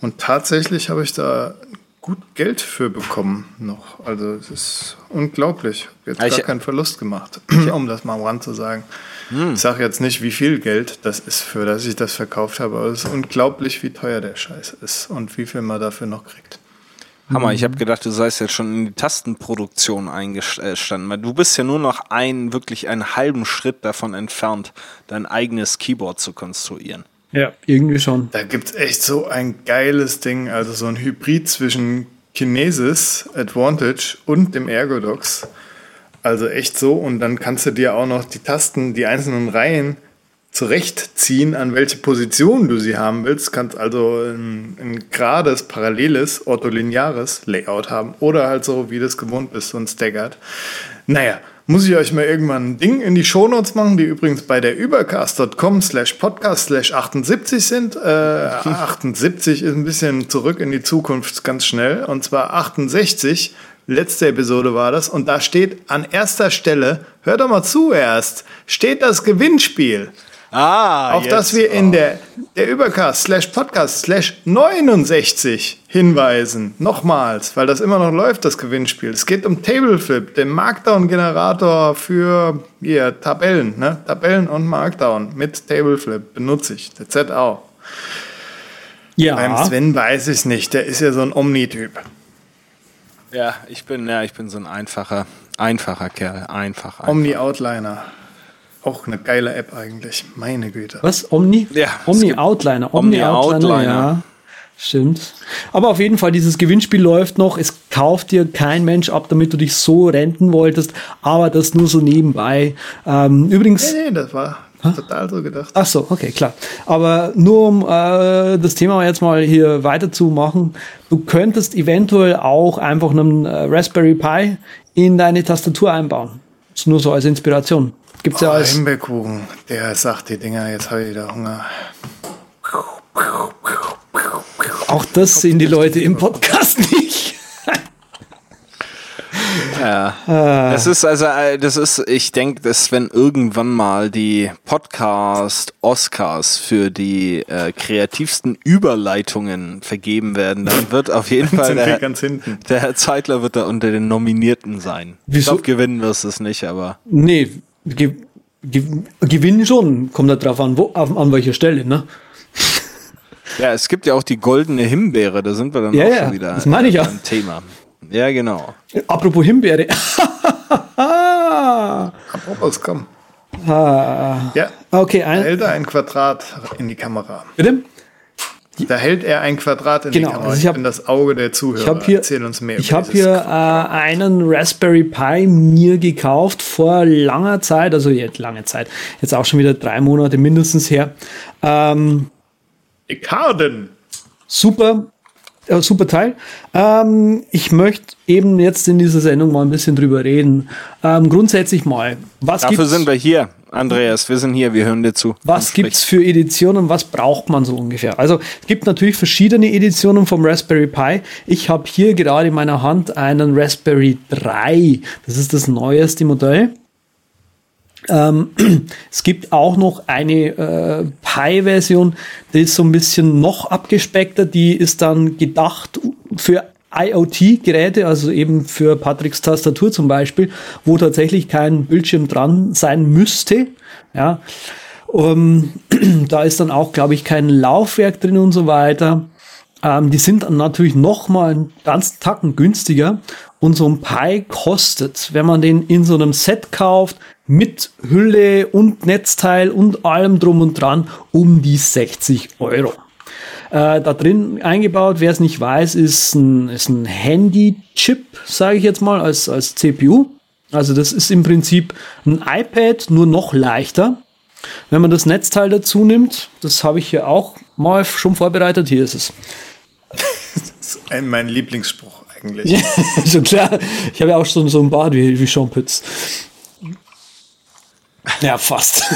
Und tatsächlich habe ich da gut Geld für bekommen noch. Also es ist unglaublich. Jetzt ich- gar keinen Verlust gemacht, um das mal am Rand zu sagen. Ich sage jetzt nicht, wie viel Geld das ist, für das ich das verkauft habe, aber es ist unglaublich, wie teuer der Scheiß ist und wie viel man dafür noch kriegt. Hammer, ich habe gedacht, du seist jetzt schon in die Tastenproduktion eingestanden, weil du bist ja nur noch ein, wirklich einen halben Schritt davon entfernt, dein eigenes Keyboard zu konstruieren. Ja, irgendwie schon. Da gibt's echt so ein geiles Ding, also so ein Hybrid zwischen Kinesis, Advantage und dem Ergodox. Also echt so. Und dann kannst du dir auch noch die Tasten, die einzelnen Reihen zurechtziehen, an welche Position du sie haben willst. Kannst also ein, ein gerades, paralleles, ortholineares Layout haben. Oder halt so, wie du es gewohnt bist, so ein Staggered. Naja, muss ich euch mal irgendwann ein Ding in die Shownotes machen, die übrigens bei der übercast.com slash podcast slash 78 sind. Äh, [LAUGHS] 78 ist ein bisschen zurück in die Zukunft ganz schnell. Und zwar 68, letzte Episode war das. Und da steht an erster Stelle, hört doch mal zu erst, steht das Gewinnspiel. Ah, Auf das wir in der, der Übercast slash Podcast slash 69 hinweisen. Nochmals, weil das immer noch läuft, das Gewinnspiel. Es geht um Tableflip, den Markdown-Generator für hier, Tabellen. Ne? Tabellen und Markdown mit Tableflip benutze ich. Der ZAO. Ja. Beim Sven weiß ich es nicht. Der ist ja so ein Omni-Typ. Ja, ich bin, ja, ich bin so ein einfacher, einfacher Kerl. Einfach. einfach. Omni-Outliner. Auch eine geile App eigentlich. Meine Güte. Was? Omni? Ja, Omni Outliner. Omni Omni Outliner, Outliner. ja. Stimmt. Aber auf jeden Fall, dieses Gewinnspiel läuft noch. Es kauft dir kein Mensch ab, damit du dich so renten wolltest. Aber das nur so nebenbei. Ähm, übrigens. Nee, nee, das war total so gedacht. Ach so, okay, klar. Aber nur um äh, das Thema jetzt mal hier weiterzumachen, du könntest eventuell auch einfach einen äh, Raspberry Pi in deine Tastatur einbauen. Das ist nur so als Inspiration. Gibt's ja Oh, als Himbeerkuchen, der sagt die Dinger, jetzt habe ich wieder Hunger. auch das sehen die Leute im Podcast nicht. Ja. Das ist also, äh, das ist, ich denke, dass wenn irgendwann mal die Podcast Oscars für die äh, kreativsten Überleitungen vergeben werden, dann [LAUGHS] wird auf jeden Fall der, ganz hinten. der Herr Zeitler wird da unter den Nominierten sein. Ich Wieso? glaube, gewinnen wirst du es nicht, aber Nee, ge ge gewinnen schon. Kommt da drauf an, wo, an, welcher Stelle, ne? [LAUGHS] ja, es gibt ja auch die goldene Himbeere, da sind wir dann Ja, auch ja, schon wieder das meine ich äh, ja. beim Thema. Ja, genau. Apropos Himbeere. [LAUGHS] Apropos, komm. Ah, Ja, okay, da ein, hält er ein Quadrat in die Kamera. bitte? Da hält er ein Quadrat in Genau, die Kamera. also ich ich hab- bin das Auge der Zuhörer. Ich habe hier, Erzähl uns mehr ich habe hier äh, einen Raspberry Pi mir gekauft vor langer Zeit, also jetzt lange Zeit, jetzt auch schon wieder drei Monate mindestens her. Ähm, Icarden. super, äh, super Teil. Ähm, ich möchte eben jetzt in dieser Sendung mal ein bisschen drüber reden. Ähm, grundsätzlich mal, was Dafür gibt's, sind wir hier, Andreas. Wir sind hier, wir hören dir zu. was gibt's für Editionen, was braucht man so ungefähr? Also es gibt natürlich verschiedene Editionen vom Raspberry Pi. Ich habe hier gerade in meiner Hand einen Raspberry 3. Das ist das neueste Modell. Ähm, [CLEARS THROAT] es gibt auch noch eine äh, Pi-Version, die ist so ein bisschen noch abgespeckter. Die ist dann gedacht für IoT-Geräte, also eben für Patricks Tastatur zum Beispiel, wo tatsächlich kein Bildschirm dran sein müsste. Ja, ähm, [CLEARS THROAT] da ist dann auch, glaube ich, kein Laufwerk drin und so weiter. Ähm, die sind dann natürlich noch mal einen ganzen Tacken günstiger. Und so ein Pi kostet, wenn man den in so einem Set kauft, mit Hülle und Netzteil und allem drum und dran, um die 60 Euro. Äh, da drin eingebaut, wer es nicht weiß, ist ein, ist ein Handy-Chip, sage ich jetzt mal, als, als CPU. Also das ist im Prinzip ein iPad, nur noch leichter. Wenn man das Netzteil dazu nimmt, das habe ich hier auch mal schon vorbereitet, hier ist es. Das ist ein, mein Lieblingsspruch eigentlich. Ja, [LAUGHS] schon klar. Ich habe ja auch schon so ein Bart wie, wie Sean Pütz. Ja, fast. [LAUGHS]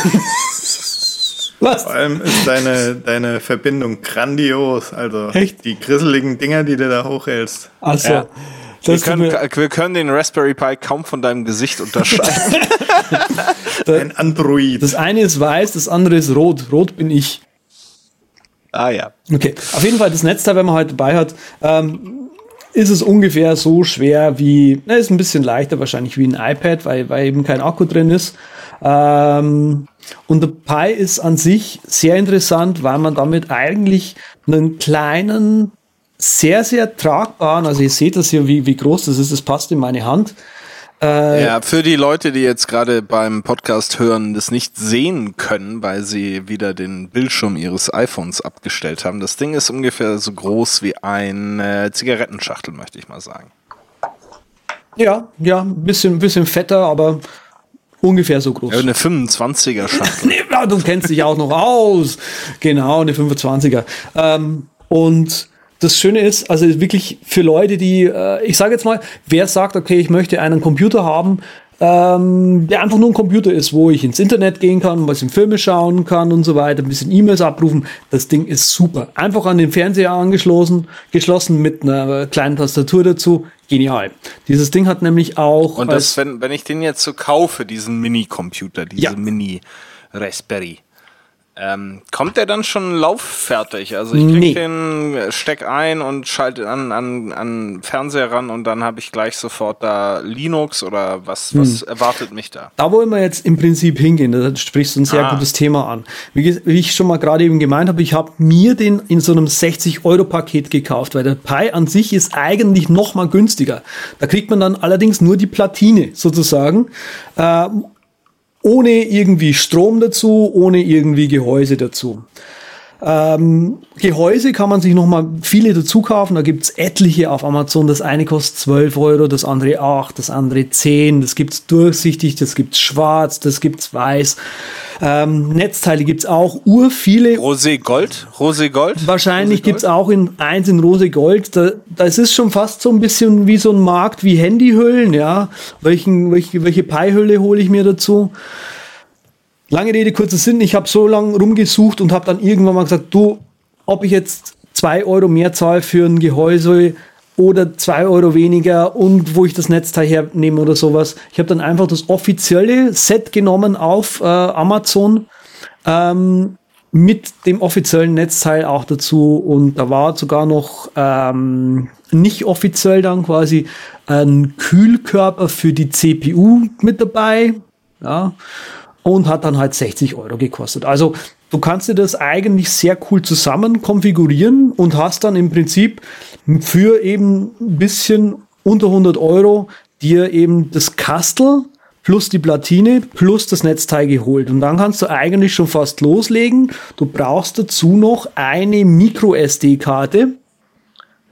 Was? Vor allem ist deine, deine Verbindung grandios. Also Echt? die grisseligen Dinger, die du da hochhältst. Also, Ja. Wir können, wir können den Raspberry Pi kaum von deinem Gesicht unterscheiden. [LAUGHS] [LAUGHS] Ein Android. das eine ist weiß, das andere ist rot. Rot bin ich. ah ja. Okay, auf jeden Fall das Netzteil, wenn man heute dabei hat, ähm, ist es ungefähr so schwer wie, na, ist ein bisschen leichter wahrscheinlich wie ein iPad, weil, weil eben kein Akku drin ist. Ähm, und der Pi ist an sich sehr interessant, weil man damit eigentlich einen kleinen, sehr, sehr tragbaren, also ihr seht das hier, wie, wie groß das ist, das passt in meine Hand. Äh, Ja, für die Leute, die jetzt gerade beim Podcast hören, das nicht sehen können, weil sie wieder den Bildschirm ihres iPhones abgestellt haben. Das Ding ist ungefähr so groß wie eine Zigarettenschachtel, möchte ich mal sagen. Ja, ja, ein bisschen, bisschen fetter, aber ungefähr so groß. Ja, eine 25er [LAUGHS] Schachtel. Du kennst dich auch noch aus. Genau, eine 25er. Ähm, und das Schöne ist, also wirklich für Leute, die, äh, ich sage jetzt mal, wer sagt, okay, ich möchte einen Computer haben, ähm, der einfach nur ein Computer ist, wo ich ins Internet gehen kann, ein bisschen Filme schauen kann und so weiter, ein bisschen E-Mails abrufen. Das Ding ist super. Einfach an den Fernseher angeschlossen, geschlossen mit einer kleinen Tastatur dazu. Genial. Dieses Ding hat nämlich auch Und das, wenn, wenn ich den jetzt so kaufe, diesen Mini-Computer, diese Ja. Mini-Raspberry, ähm, kommt der dann schon lauffertig? Also ich Nee. krieg den Steck ein und schalte an, an, an Fernseher ran und dann habe ich gleich sofort da Linux oder was, was Hm. erwartet mich da? Da wollen wir jetzt im Prinzip hingehen. Da sprichst du ein sehr Ah. gutes Thema an. Wie, wie ich schon mal gerade eben gemeint habe, ich habe mir den in so einem 60-Euro-Paket gekauft, weil der Pi an sich ist eigentlich noch mal günstiger. Da kriegt man dann allerdings nur die Platine sozusagen. Ähm, ohne irgendwie Strom dazu, ohne irgendwie Gehäuse dazu. Ähm, Gehäuse kann man sich noch mal viele dazu kaufen. Da gibt's etliche auf Amazon. Das eine kostet 12 Euro, das andere 8, das andere 10. Das gibt's durchsichtig, das gibt's schwarz, das gibt's weiß. Ähm, Netzteile gibt's auch ur viele. Rosé Gold? Rosé Gold? Wahrscheinlich gibt's auch in eins in Rose Gold. Da, das ist schon fast so ein bisschen wie so ein Markt wie Handyhüllen, ja. Welchen, welche, welche Pi-Hülle hole ich mir dazu? Lange Rede, kurzer Sinn. Ich habe so lange rumgesucht und habe dann irgendwann mal gesagt, du, ob ich jetzt zwei Euro mehr zahle für ein Gehäuse oder zwei Euro weniger und wo ich das Netzteil hernehme oder sowas. Ich habe dann einfach das offizielle Set genommen auf äh, Amazon ähm, mit dem offiziellen Netzteil auch dazu und da war sogar noch ähm, nicht offiziell dann quasi ein Kühlkörper für die CPU mit dabei. Ja, und hat dann halt 60 Euro gekostet. Also du kannst dir das eigentlich sehr cool zusammen konfigurieren und hast dann im Prinzip für eben ein bisschen unter 100 Euro dir eben das Kastel plus die Platine plus das Netzteil geholt. Und dann kannst du eigentlich schon fast loslegen. Du brauchst dazu noch eine Micro-SD-Karte.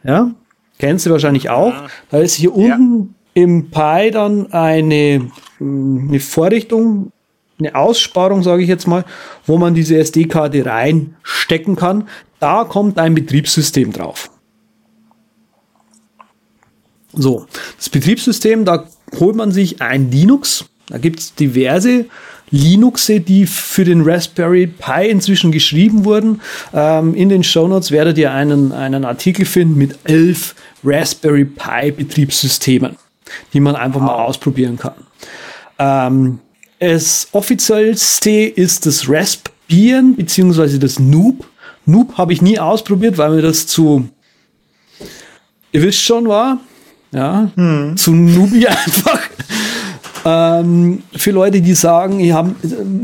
Ja, kennst du wahrscheinlich auch. Da ist hier unten im Pi dann eine, mh, eine Vorrichtung, eine Aussparung, sage ich jetzt mal, wo man diese SD-Karte reinstecken kann. Da kommt ein Betriebssystem drauf. So, das Betriebssystem, da holt man sich ein Linux. Da gibt es diverse Linuxe, die für den Raspberry Pi inzwischen geschrieben wurden. Ähm, in den Shownotes werdet ihr einen, einen Artikel finden mit elf Raspberry Pi Betriebssystemen, die man einfach mal ausprobieren kann. Ähm, das offiziellste ist das Raspbian beziehungsweise das Noob. Noob habe ich nie ausprobiert, weil mir das zu, ihr wisst schon, war, ja, hm. zu Nubi [LAUGHS] einfach. Ähm, für Leute, die sagen, ihr habt,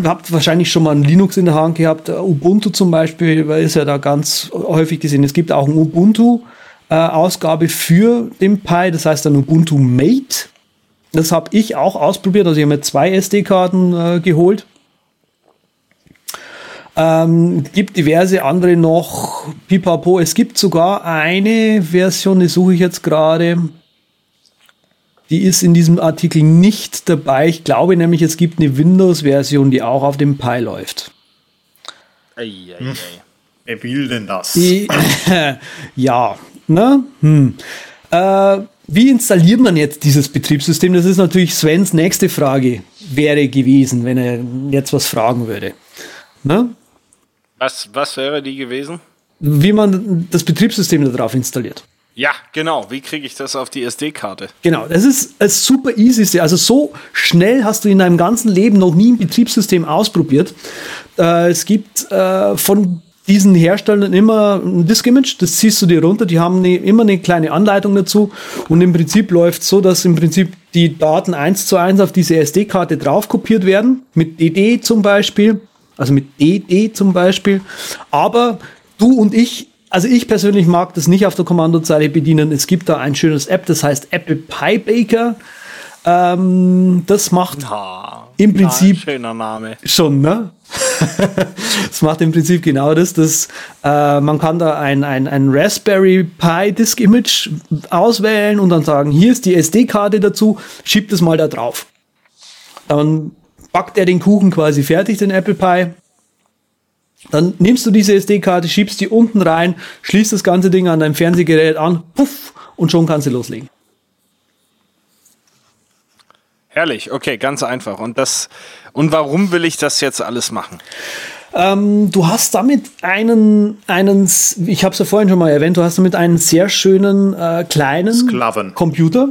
habt, wahrscheinlich schon mal ein Linux in der Hand gehabt, Ubuntu zum Beispiel, weil ist ja da ganz häufig gesehen. Es gibt auch ein Ubuntu-Ausgabe äh, für den Pi, das heißt dann Ubuntu Mate. Das habe ich auch ausprobiert, also ich habe mir zwei SD-Karten äh, geholt. Ähm, gibt diverse andere noch, pipapo. Es gibt sogar eine Version, die suche ich jetzt gerade die ist in diesem Artikel nicht dabei. Ich glaube nämlich, es gibt eine Windows-Version, die auch auf dem Pi läuft. Ei, ei, ei. Wer will denn das? Die, [LAUGHS] [LAUGHS] ja, ne? Hm. Äh, wie installiert man jetzt dieses Betriebssystem? Das ist natürlich Svens nächste Frage wäre gewesen, wenn er jetzt was fragen würde. Ne? Was, was wäre die gewesen? Wie man das Betriebssystem darauf installiert. Ja, genau. Wie kriege ich das auf die SD-Karte? Genau, das ist das super easy. Also so schnell hast du in deinem ganzen Leben noch nie ein Betriebssystem ausprobiert. Äh, es gibt äh, von diesen Herstellern immer ein Disk-Image, das ziehst du dir runter, die haben eine, immer eine kleine Anleitung dazu und im Prinzip läuft so, dass im Prinzip die Daten eins zu eins auf diese SD-Karte drauf kopiert werden, mit DD zum Beispiel, also mit DD zum Beispiel, aber du und ich also ich persönlich mag das nicht auf der Kommandozeile bedienen. Es gibt da ein schönes App, das heißt Apple Pie Baker. Ähm, das macht oh, im Prinzip schöner Name. schon, ne? [LAUGHS] das macht im Prinzip genau das. das äh, man kann da ein, ein, ein Raspberry Pi Disk Image auswählen und dann sagen, hier ist die SD-Karte dazu, schiebt es mal da drauf. Dann backt er den Kuchen quasi fertig, den Apple Pie. Dann nimmst du diese SD-Karte, schiebst die unten rein, schließt das ganze Ding an dein Fernsehgerät an, puff, und schon kannst du loslegen. Herrlich, okay, ganz einfach. Und das, und warum will ich das jetzt alles machen? Ähm, du hast damit einen, einen, ich habe es ja vorhin schon mal erwähnt, du hast damit einen sehr schönen äh, kleinen Sklaven. Computer,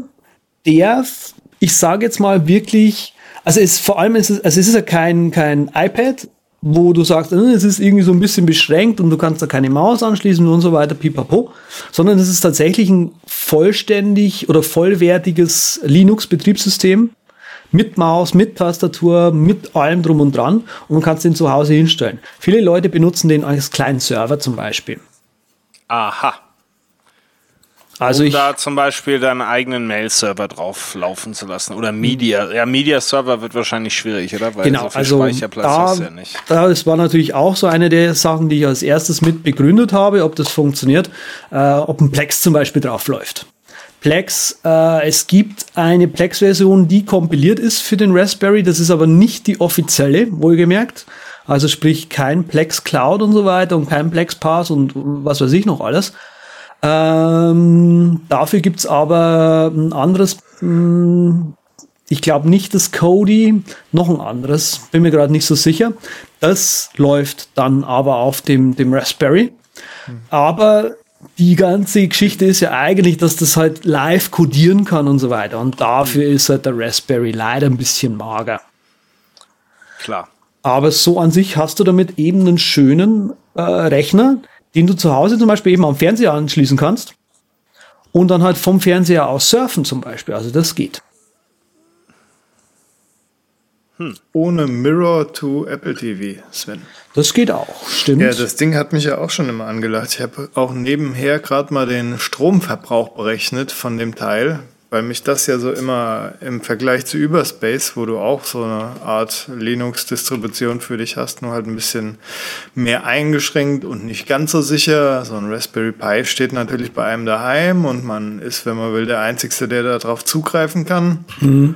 der, ich sage jetzt mal wirklich, also es vor allem ist es, also es ist ja kein kein iPad, wo du sagst, äh, es ist irgendwie so ein bisschen beschränkt und du kannst da keine Maus anschließen und so weiter, pipapo, sondern es ist tatsächlich ein vollständig oder vollwertiges Linux-Betriebssystem mit Maus, mit Tastatur, mit allem drum und dran und man kann es den zu Hause hinstellen. Viele Leute benutzen den als kleinen Server zum Beispiel. Aha. Also um ich, da zum Beispiel deinen eigenen Mail-Server drauf laufen zu lassen oder Media. Ja, Media-Server wird wahrscheinlich schwierig, oder? Weil genau, so also Speicherplatz da, hast du ja nicht. Da, das war natürlich auch so eine der Sachen, die ich als erstes mit begründet habe, ob das funktioniert, äh, ob ein Plex zum Beispiel drauf läuft. Plex, äh, es gibt eine Plex-Version, die kompiliert ist für den Raspberry, das ist aber nicht die offizielle, wohlgemerkt. Also sprich kein Plex Cloud und so weiter und kein Plex Pass und was weiß ich noch alles. Ähm, dafür gibt's aber ein anderes, mh, hm, ich glaube nicht das Kodi, noch ein anderes, bin mir gerade nicht so sicher. Das läuft dann aber auf dem, dem Raspberry. Mhm. Aber die ganze Geschichte ist ja eigentlich, dass das halt live codieren kann und so weiter. Und dafür ist halt der Raspberry leider ein bisschen mager. Klar. Aber so an sich hast du damit eben einen schönen äh, Rechner, den du zu Hause zum Beispiel eben am Fernseher anschließen kannst und dann halt vom Fernseher aus surfen zum Beispiel. Also das geht. Hm. Ohne Mirror to Apple TV, Sven. Das geht auch, stimmt. Ja, das Ding hat mich ja auch schon immer angelacht. Ich habe auch nebenher gerade mal den Stromverbrauch berechnet von dem Teil, weil mich das ja so immer im Vergleich zu Überspace, wo du auch so eine Art Linux-Distribution für dich hast, nur halt ein bisschen mehr eingeschränkt und nicht ganz so sicher. So ein Raspberry Pi steht natürlich bei einem daheim und man ist, wenn man will, der Einzige, der darauf zugreifen kann. Mhm.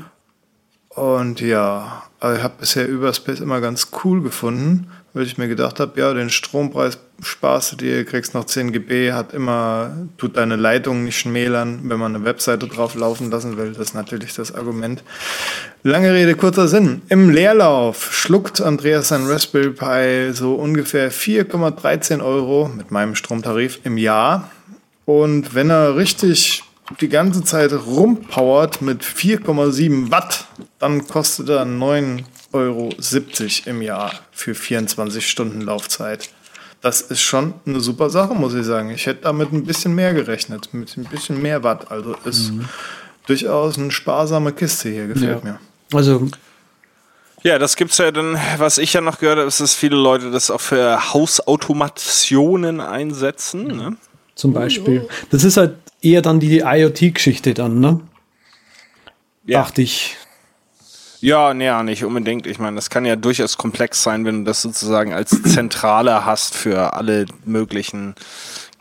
Und ja, aber ich habe bisher Überspace immer ganz cool gefunden, weil ich mir gedacht habe, ja, den Strompreis sparst du dir, kriegst noch 10 GB, hat immer, tut deine Leitung nicht schmälern, wenn man eine Webseite drauf laufen lassen will. Das ist natürlich das Argument. Lange Rede, kurzer Sinn. Im Leerlauf schluckt Andreas sein Raspberry Pi so ungefähr 4,13 Euro mit meinem Stromtarif im Jahr. Und wenn er richtig die ganze Zeit rumpowert mit 4,7 Watt, dann kostet er 9 Euro 70 im Jahr für 24 Stunden Laufzeit. Das ist schon eine super Sache, muss ich sagen. Ich hätte damit ein bisschen mehr gerechnet, mit ein bisschen mehr Watt. Also ist mhm. durchaus eine sparsame Kiste hier, gefällt ja. mir. Also ja, das gibt es ja dann, was ich ja noch gehört habe, ist, dass viele Leute das auch für Hausautomationen einsetzen. Ne? Zum Beispiel. Das ist halt eher dann die IoT-Geschichte dann, ne? Ja. Dachte ich. Ja, nee, nicht unbedingt. Ich meine, das kann ja durchaus komplex sein, wenn du das sozusagen als Zentrale hast für alle möglichen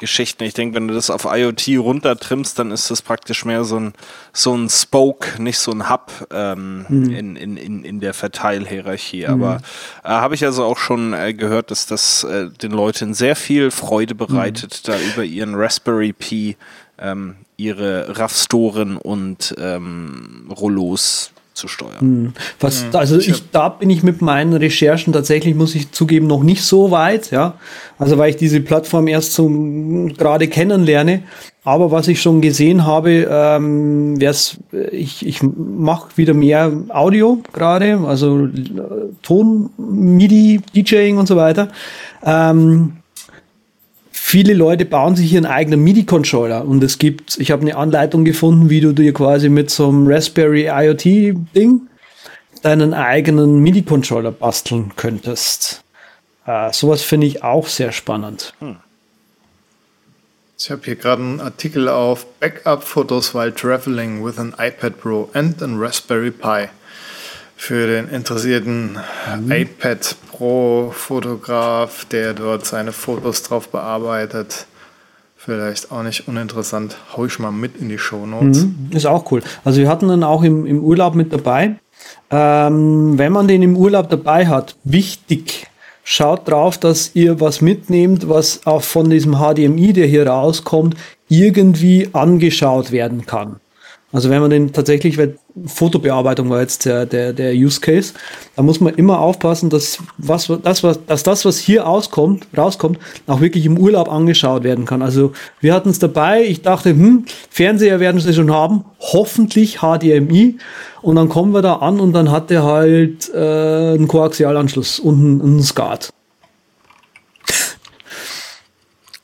Geschichten. Ich denke, wenn du das auf IoT runtertrimmst, dann ist das praktisch mehr so ein, so ein Spoke, nicht so ein Hub ähm, mhm. in, in, in, in der Verteilhierarchie. Mhm. Aber äh, habe ich also auch schon äh, gehört, dass das äh, den Leuten sehr viel Freude bereitet, mhm. da über ihren Raspberry Pi ähm, ihre RAV-Storen und ähm, Rollos zu steuern. Hm. Was, also ich, da bin ich mit meinen Recherchen tatsächlich, muss ich zugeben, noch nicht so weit, ja. Also weil ich diese Plattform erst so gerade kennenlerne. Aber was ich schon gesehen habe, ähm, wär's, ich, ich mache wieder mehr Audio gerade, also Ton, MIDI, DJing und so weiter. Ähm, viele Leute bauen sich ihren eigenen MIDI-Controller und es gibt, ich habe eine Anleitung gefunden, wie du dir quasi mit so einem Raspberry IoT-Ding deinen eigenen MIDI-Controller basteln könntest. Äh, sowas finde ich auch sehr spannend. Hm. Ich habe hier gerade einen Artikel auf Backup-Fotos while traveling with an iPad Pro and an Raspberry Pi für den interessierten mhm. iPad Pro Fotograf, der dort seine Fotos drauf bearbeitet. Vielleicht auch nicht uninteressant. Hau ich mal mit in die Show Notes. Mhm. Ist auch cool. Also wir hatten dann auch im, im Urlaub mit dabei. Ähm, wenn man den im Urlaub dabei hat, wichtig, schaut drauf, dass ihr was mitnehmt, was auch von diesem HDMI, der hier rauskommt, irgendwie angeschaut werden kann. Also wenn man den tatsächlich, weil Fotobearbeitung war jetzt der, der, der Use Case, da muss man immer aufpassen, dass, was, das, was, dass das, was hier auskommt, rauskommt, auch wirklich im Urlaub angeschaut werden kann. Also wir hatten es dabei, ich dachte, hm, Fernseher werden sie schon haben, hoffentlich HDMI. Und dann kommen wir da an und dann hat der halt äh, einen Koaxialanschluss und einen, einen SCART.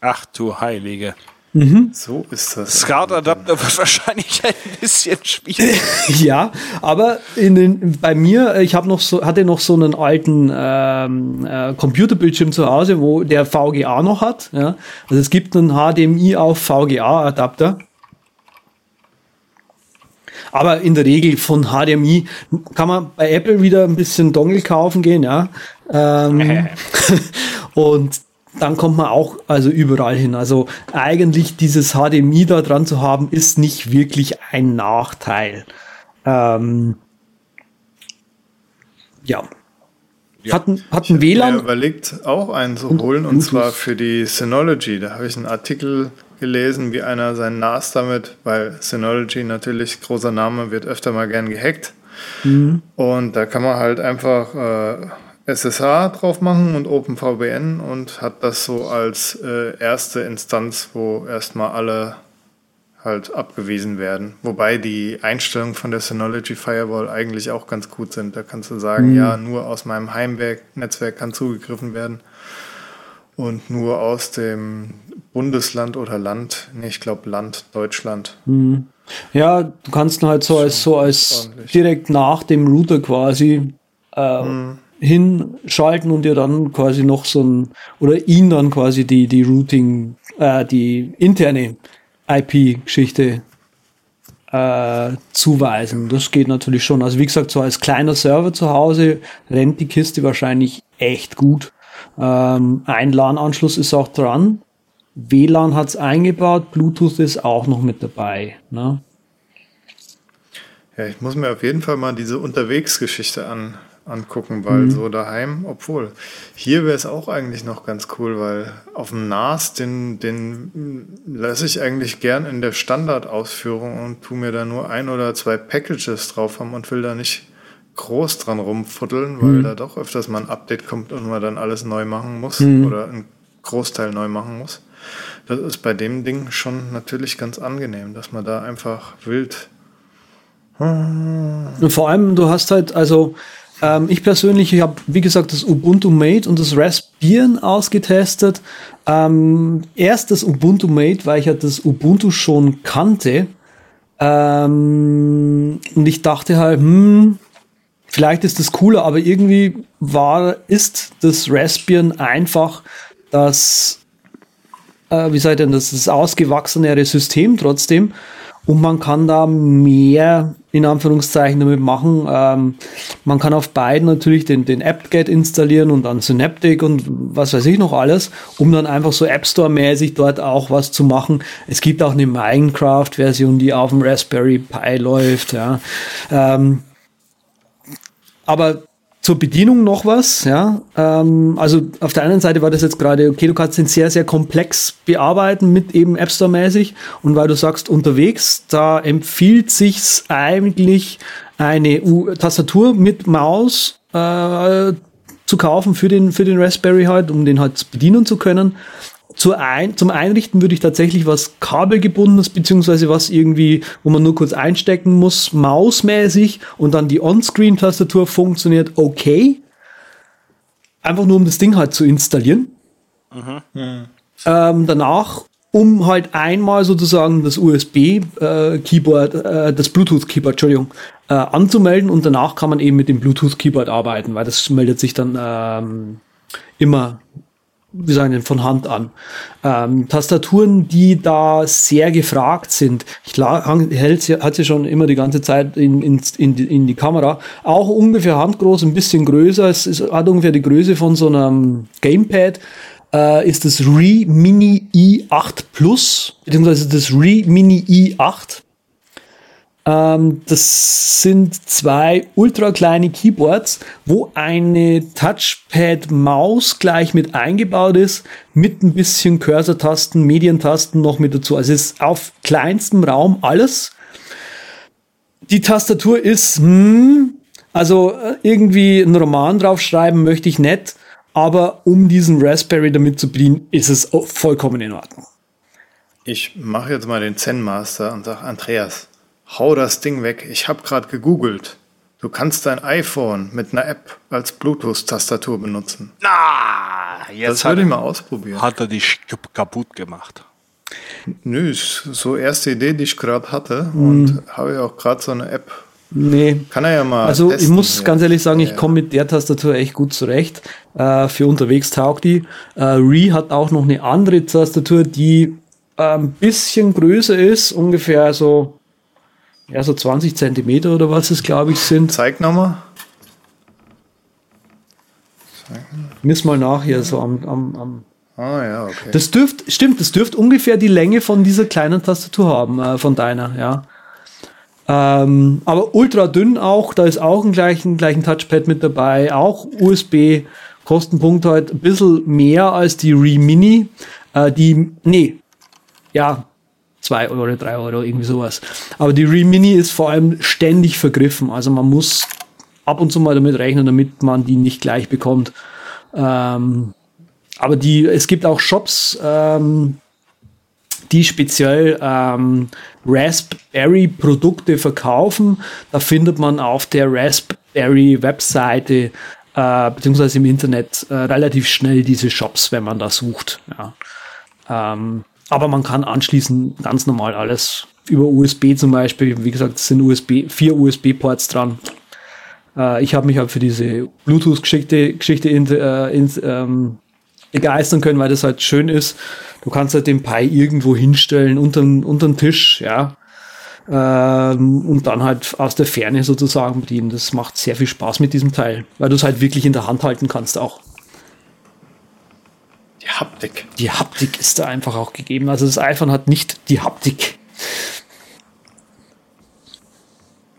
Ach du Heilige. Mhm. So ist das. SCART-Adapter wird wahrscheinlich ein bisschen schwierig. [LAUGHS] ja, aber in den, bei mir, ich habe noch so, hatte noch so einen alten ähm, äh, Computerbildschirm zu Hause, wo der VGA noch hat. Ja? Also es gibt einen HDMI auf VGA-Adapter. Aber in der Regel von HDMI kann man bei Apple wieder ein bisschen Dongle kaufen gehen, ja. Ähm, [LAUGHS] [LAUGHS] und dann kommt man auch also überall hin. Also eigentlich dieses HDMI da dran zu haben, ist nicht wirklich ein Nachteil. Ähm, ja. ja. Hat, ein, hat ein WLAN. Ich überlegt, auch einen zu holen, und, und zwar für die Synology. Da habe ich einen Artikel gelesen, wie einer sein NAS damit, weil Synology natürlich großer Name wird öfter mal gern gehackt. Mhm. Und da kann man halt einfach äh, SSH drauf machen und OpenVPN und hat das so als äh, erste Instanz, wo erstmal alle halt abgewiesen werden. Wobei die Einstellungen von der Synology Firewall eigentlich auch ganz gut sind. Da kannst du sagen, mhm. ja, nur aus meinem Heimnetzwerk kann zugegriffen werden und nur aus dem Bundesland oder Land, nee, ich glaube Land, Deutschland. Mhm. Ja, du kannst halt so als so als direkt nach dem Router quasi äh, mhm hinschalten und dir dann quasi noch so ein, oder ihn dann quasi die, die Routing, äh, die interne IP-Geschichte äh, zuweisen. Das geht natürlich schon. Also wie gesagt, so als kleiner Server zu Hause rennt die Kiste wahrscheinlich echt gut. Ähm, ein LAN-Anschluss ist auch dran. WLAN hat's eingebaut, Bluetooth ist auch noch mit dabei. Ne? Ja, ich muss mir auf jeden Fall mal diese Unterwegsgeschichte an, angucken, weil mhm. so daheim, obwohl hier wäre es auch eigentlich noch ganz cool, weil auf dem NAS, den, den lasse ich eigentlich gern in der Standardausführung und tu mir da nur ein oder zwei Packages drauf haben und will da nicht groß dran rumfuddeln, weil mhm. da doch öfters mal ein Update kommt und man dann alles neu machen muss mhm. oder einen Großteil neu machen muss. Das ist bei dem Ding schon natürlich ganz angenehm, dass man da einfach wild. Und vor allem, du hast halt, also ähm, ich persönlich, ich habe, wie gesagt, das Ubuntu Mate und das Raspbian ausgetestet. Ähm, erst das Ubuntu Mate, weil ich ja das Ubuntu schon kannte. Ähm, und ich dachte halt, hm, vielleicht ist das cooler, aber irgendwie war, ist das Raspbian einfach das, äh, wie sei denn das, das ausgewachsenere System trotzdem. Und man kann da mehr in Anführungszeichen damit machen. Ähm, man kann auf beiden natürlich den, den apt-get installieren und dann Synaptic und was weiß ich noch alles, um dann einfach so App Store-mäßig dort auch was zu machen. Es gibt auch eine Minecraft-Version, die auf dem Raspberry Pi läuft. Ja. Ähm, aber zur Bedienung noch was, ja. Ähm, also auf der einen Seite war das jetzt gerade, okay, du kannst den sehr, sehr komplex bearbeiten mit eben App Store mäßig und weil du sagst unterwegs, da empfiehlt sich's eigentlich eine U Tastatur mit Maus äh, zu kaufen für den, für den Raspberry halt, um den halt bedienen zu können. Ein, zum Einrichten würde ich tatsächlich was kabelgebundenes, beziehungsweise was irgendwie, wo man nur kurz einstecken muss, mausmäßig und dann die On-Screen-Tastatur funktioniert okay. Einfach nur, um das Ding halt zu installieren. Mhm. Ähm, danach, um halt einmal sozusagen das USB-Keyboard, äh, äh, das Bluetooth-Keyboard, Entschuldigung, äh, anzumelden und danach kann man eben mit dem Bluetooth-Keyboard arbeiten, weil das meldet sich dann ähm, immer wie sagen denn, von Hand an. Ähm, Tastaturen, die da sehr gefragt sind. Ich hält sie, hat sie schon immer die ganze Zeit in, in, in, die, in die Kamera. Auch ungefähr handgroß, ein bisschen größer. Es ist, hat ungefähr die Größe von so einem Gamepad. Äh, ist das Re Mini i8 Plus, beziehungsweise das Re Mini i8. Ähm, das sind zwei ultra kleine Keyboards, wo eine Touchpad-Maus gleich mit eingebaut ist, mit ein bisschen Cursor-Tasten, Medientasten noch mit dazu. Also es ist auf kleinstem Raum alles. Die Tastatur ist, hm, also äh, irgendwie einen Roman draufschreiben möchte ich nicht, aber um diesen Raspberry damit zu bedienen, ist es vollkommen in Ordnung. Ich mache jetzt mal den Zen Master und sage, Andreas, hau das Ding weg. Ich habe gerade gegoogelt. Du kannst dein iPhone mit einer App als Bluetooth-Tastatur benutzen. Ah, jetzt das würde ich mal ausprobieren. Hat er dich kaputt gemacht? Nö, ist so erste Idee, die ich gerade hatte. Mhm. Und habe ja auch gerade so eine App. Nee. Kann er ja mal. Also testen. ich muss ganz ehrlich sagen, ich komme mit der Tastatur echt gut zurecht. Äh, für unterwegs taugt die. Äh, Re hat auch noch eine andere Tastatur, die äh, ein bisschen größer ist, ungefähr so ja, so 20 Zentimeter oder was es, glaube ich, sind. Zeig nochmal. Miss mal nach hier, so am, am, am Ah, ja, okay. Das dürft, stimmt, das dürfte ungefähr die Länge von dieser kleinen Tastatur haben, äh, von deiner, ja. Ähm, aber ultra dünn auch, da ist auch ein gleichen, gleichen Touchpad mit dabei, auch USB, Kostenpunkt halt ein bisschen mehr als die Re Mini. Äh, die, nee, ja, 2 Euro, 3 Euro, irgendwie sowas. Aber die Re-Mini ist vor allem ständig vergriffen. Also man muss ab und zu mal damit rechnen, damit man die nicht gleich bekommt. Ähm, aber die, es gibt auch Shops, ähm, die speziell ähm, Raspberry-Produkte verkaufen. Da findet man auf der Raspberry-Webseite äh, beziehungsweise im Internet äh, relativ schnell diese Shops, wenn man da sucht. Ja. Ähm, aber man kann anschließen ganz normal alles über USB zum Beispiel. Wie gesagt, es sind USB, vier USB-Ports dran. Äh, ich habe mich halt für diese Bluetooth-Geschichte Geschichte in, äh, in, ähm, begeistern können, weil das halt schön ist. Du kannst halt den Pi irgendwo hinstellen, unter, unter den Tisch, ja. Ähm, und dann halt aus der Ferne sozusagen bedienen. Das macht sehr viel Spaß mit diesem Teil, weil du es halt wirklich in der Hand halten kannst auch. Die Haptik. Die Haptik ist da einfach auch gegeben. Also das iPhone hat nicht die Haptik.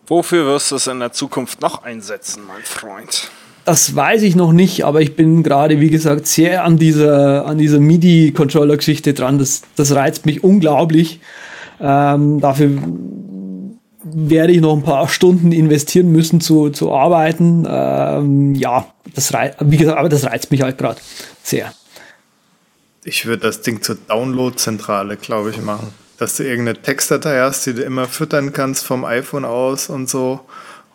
Wofür wirst du es in der Zukunft noch einsetzen, mein Freund? Das weiß ich noch nicht, aber ich bin gerade, wie gesagt, sehr an dieser, an dieser MIDI-Controller-Geschichte dran. Das, das reizt mich unglaublich. Ähm, dafür werde ich noch ein paar Stunden investieren müssen zu, zu arbeiten. Ähm, ja, das reizt, wie gesagt, aber das reizt mich halt gerade sehr. Ich würde das Ding zur Download-Zentrale, glaube ich, machen. Dass du irgendeine Textdatei hast, die du immer füttern kannst vom iPhone aus und so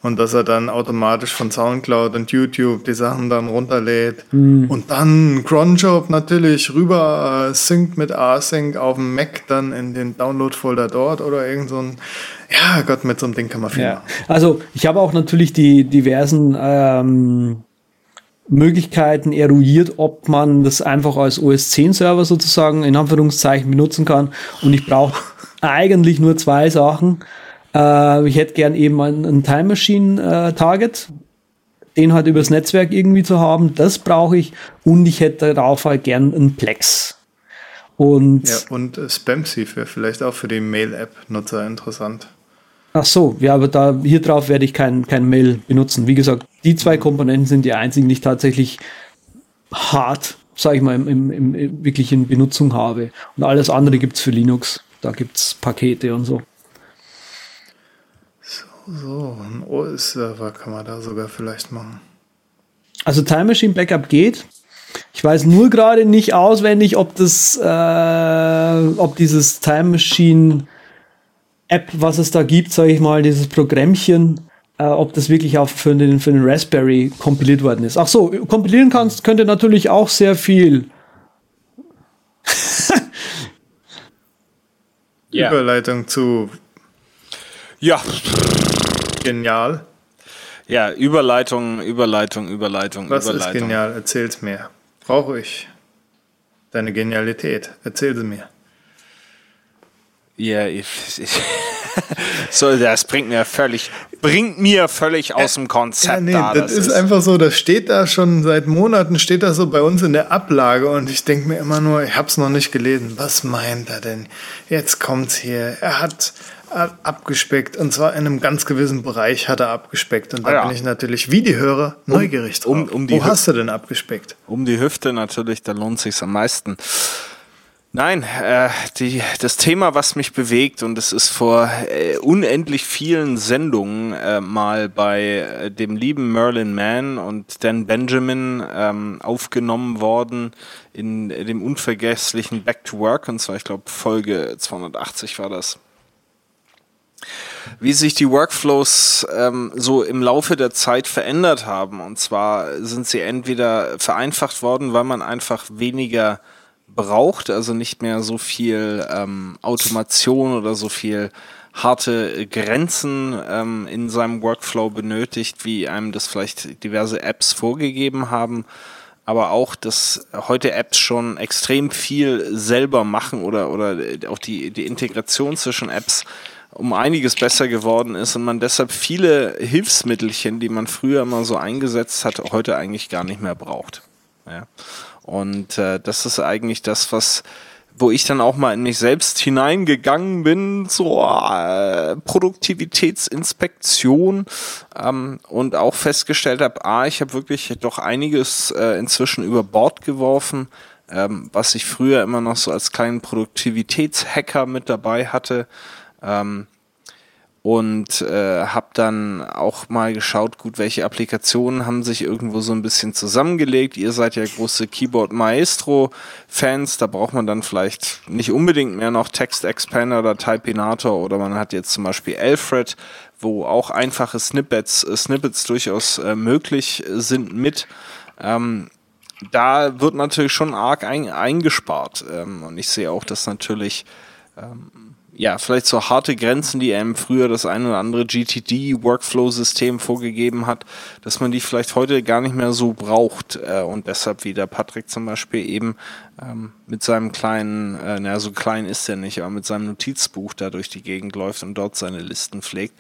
und dass er dann automatisch von Soundcloud und YouTube die Sachen dann runterlädt mhm. und dann Cronjob natürlich rüber äh, synkt mit Async auf dem Mac dann in den Download-Folder dort oder irgend so ein ja Gott mit so einem Ding kann man viel ja. machen. Also ich habe auch natürlich die diversen ähm, Möglichkeiten eruiert, ob man das einfach als OS 10 Server sozusagen in Anführungszeichen benutzen kann und ich brauche [LAUGHS] eigentlich nur zwei Sachen äh, ich hätte gern eben ein, Time Machine äh, den halt übers Netzwerk irgendwie zu haben. Das brauche ich und ich hätte darauf halt gern ein Plex. Und, ja, und äh, Spamsieve wäre vielleicht auch für die Mail-App-Nutzer interessant. Ach so, ja, aber da hier drauf werde ich kein, kein Mail benutzen. Wie gesagt, die zwei Komponenten sind die einzigen, die ich tatsächlich hart, sage ich mal, im, im, im, wirklich in Benutzung habe. Und alles andere gibt es für Linux. Da gibt es Pakete und so. So, ein OS-Server kann man da sogar vielleicht machen. Also Time Machine Backup geht. Ich weiß nur gerade nicht auswendig, ob das, äh, ob dieses Time Machine App, was es da gibt, sage ich mal, dieses Programmchen, äh, ob das wirklich auch für den, für den Raspberry kompiliert worden ist. Ach so, kompilieren kannst, könnte natürlich auch sehr viel. [LAUGHS] yeah. Überleitung zu. Ja genial? Ja, Überleitung, Überleitung, Überleitung, Was Überleitung. ist genial? Erzähl's mir. Brauche ich deine Genialität? Erzähl sie mir. Ja, ich, ich [LAUGHS] so, das bringt mir völlig, bringt mir völlig aus dem Konzept. Ja, nee, da, das, das ist, ist einfach so, das steht da schon seit Monaten, steht das so bei uns in der Ablage und ich denke mir immer nur, ich hab's noch nicht gelesen. Was meint er denn? Jetzt kommt's hier. Er hat abgespeckt und zwar in einem ganz gewissen Bereich hat er abgespeckt und da ah, ja. bin ich natürlich wie die Hörer neugierig drauf. Um, um Wo hast du denn abgespeckt? Um die Hüfte natürlich, da lohnt sich's am meisten. Nein, äh, die, das Thema, was mich bewegt, und es ist vor äh, unendlich vielen Sendungen äh, mal bei äh, dem lieben Merlin Mann und Dan Benjamin ähm, aufgenommen worden in dem unvergesslichen Back to Work, und zwar, ich glaube, Folge 280 war das wie sich die Workflows ähm, so im Laufe der Zeit verändert haben. Und zwar sind sie entweder vereinfacht worden, weil man einfach weniger braucht, also nicht mehr so viel ähm, Automation oder so viel harte Grenzen ähm, in seinem Workflow benötigt, wie einem das vielleicht diverse Apps vorgegeben haben. Aber auch, dass heute Apps schon extrem viel selber machen oder, oder auch die, die Integration zwischen Apps um einiges besser geworden ist und man deshalb viele Hilfsmittelchen, die man früher immer so eingesetzt hat, heute eigentlich gar nicht mehr braucht. Ja. Und äh, das ist eigentlich das, was wo ich dann auch mal in mich selbst hineingegangen bin, so äh, Produktivitätsinspektion ähm, und auch festgestellt habe, ah, ich habe wirklich doch einiges äh, inzwischen über Bord geworfen, ähm, was ich früher immer noch so als kleinen Produktivitätshacker mit dabei hatte, ähm, und äh, habe dann auch mal geschaut, gut, welche Applikationen haben sich irgendwo so ein bisschen zusammengelegt. Ihr seid ja große Keyboard Maestro Fans, da braucht man dann vielleicht nicht unbedingt mehr noch Text Expander oder Typinator oder man hat jetzt zum Beispiel Alfred, wo auch einfache Snippets, äh, Snippets durchaus äh, möglich sind mit. Ähm, da wird natürlich schon arg ein, eingespart ähm, und ich sehe auch, dass natürlich ähm, ja, vielleicht so harte Grenzen, die einem früher das ein oder andere GTD-Workflow-System vorgegeben hat, dass man die vielleicht heute gar nicht mehr so braucht äh, und deshalb wie der Patrick zum Beispiel eben ähm, mit seinem kleinen, äh, naja, so klein ist er nicht, aber mit seinem Notizbuch da durch die Gegend läuft und dort seine Listen pflegt.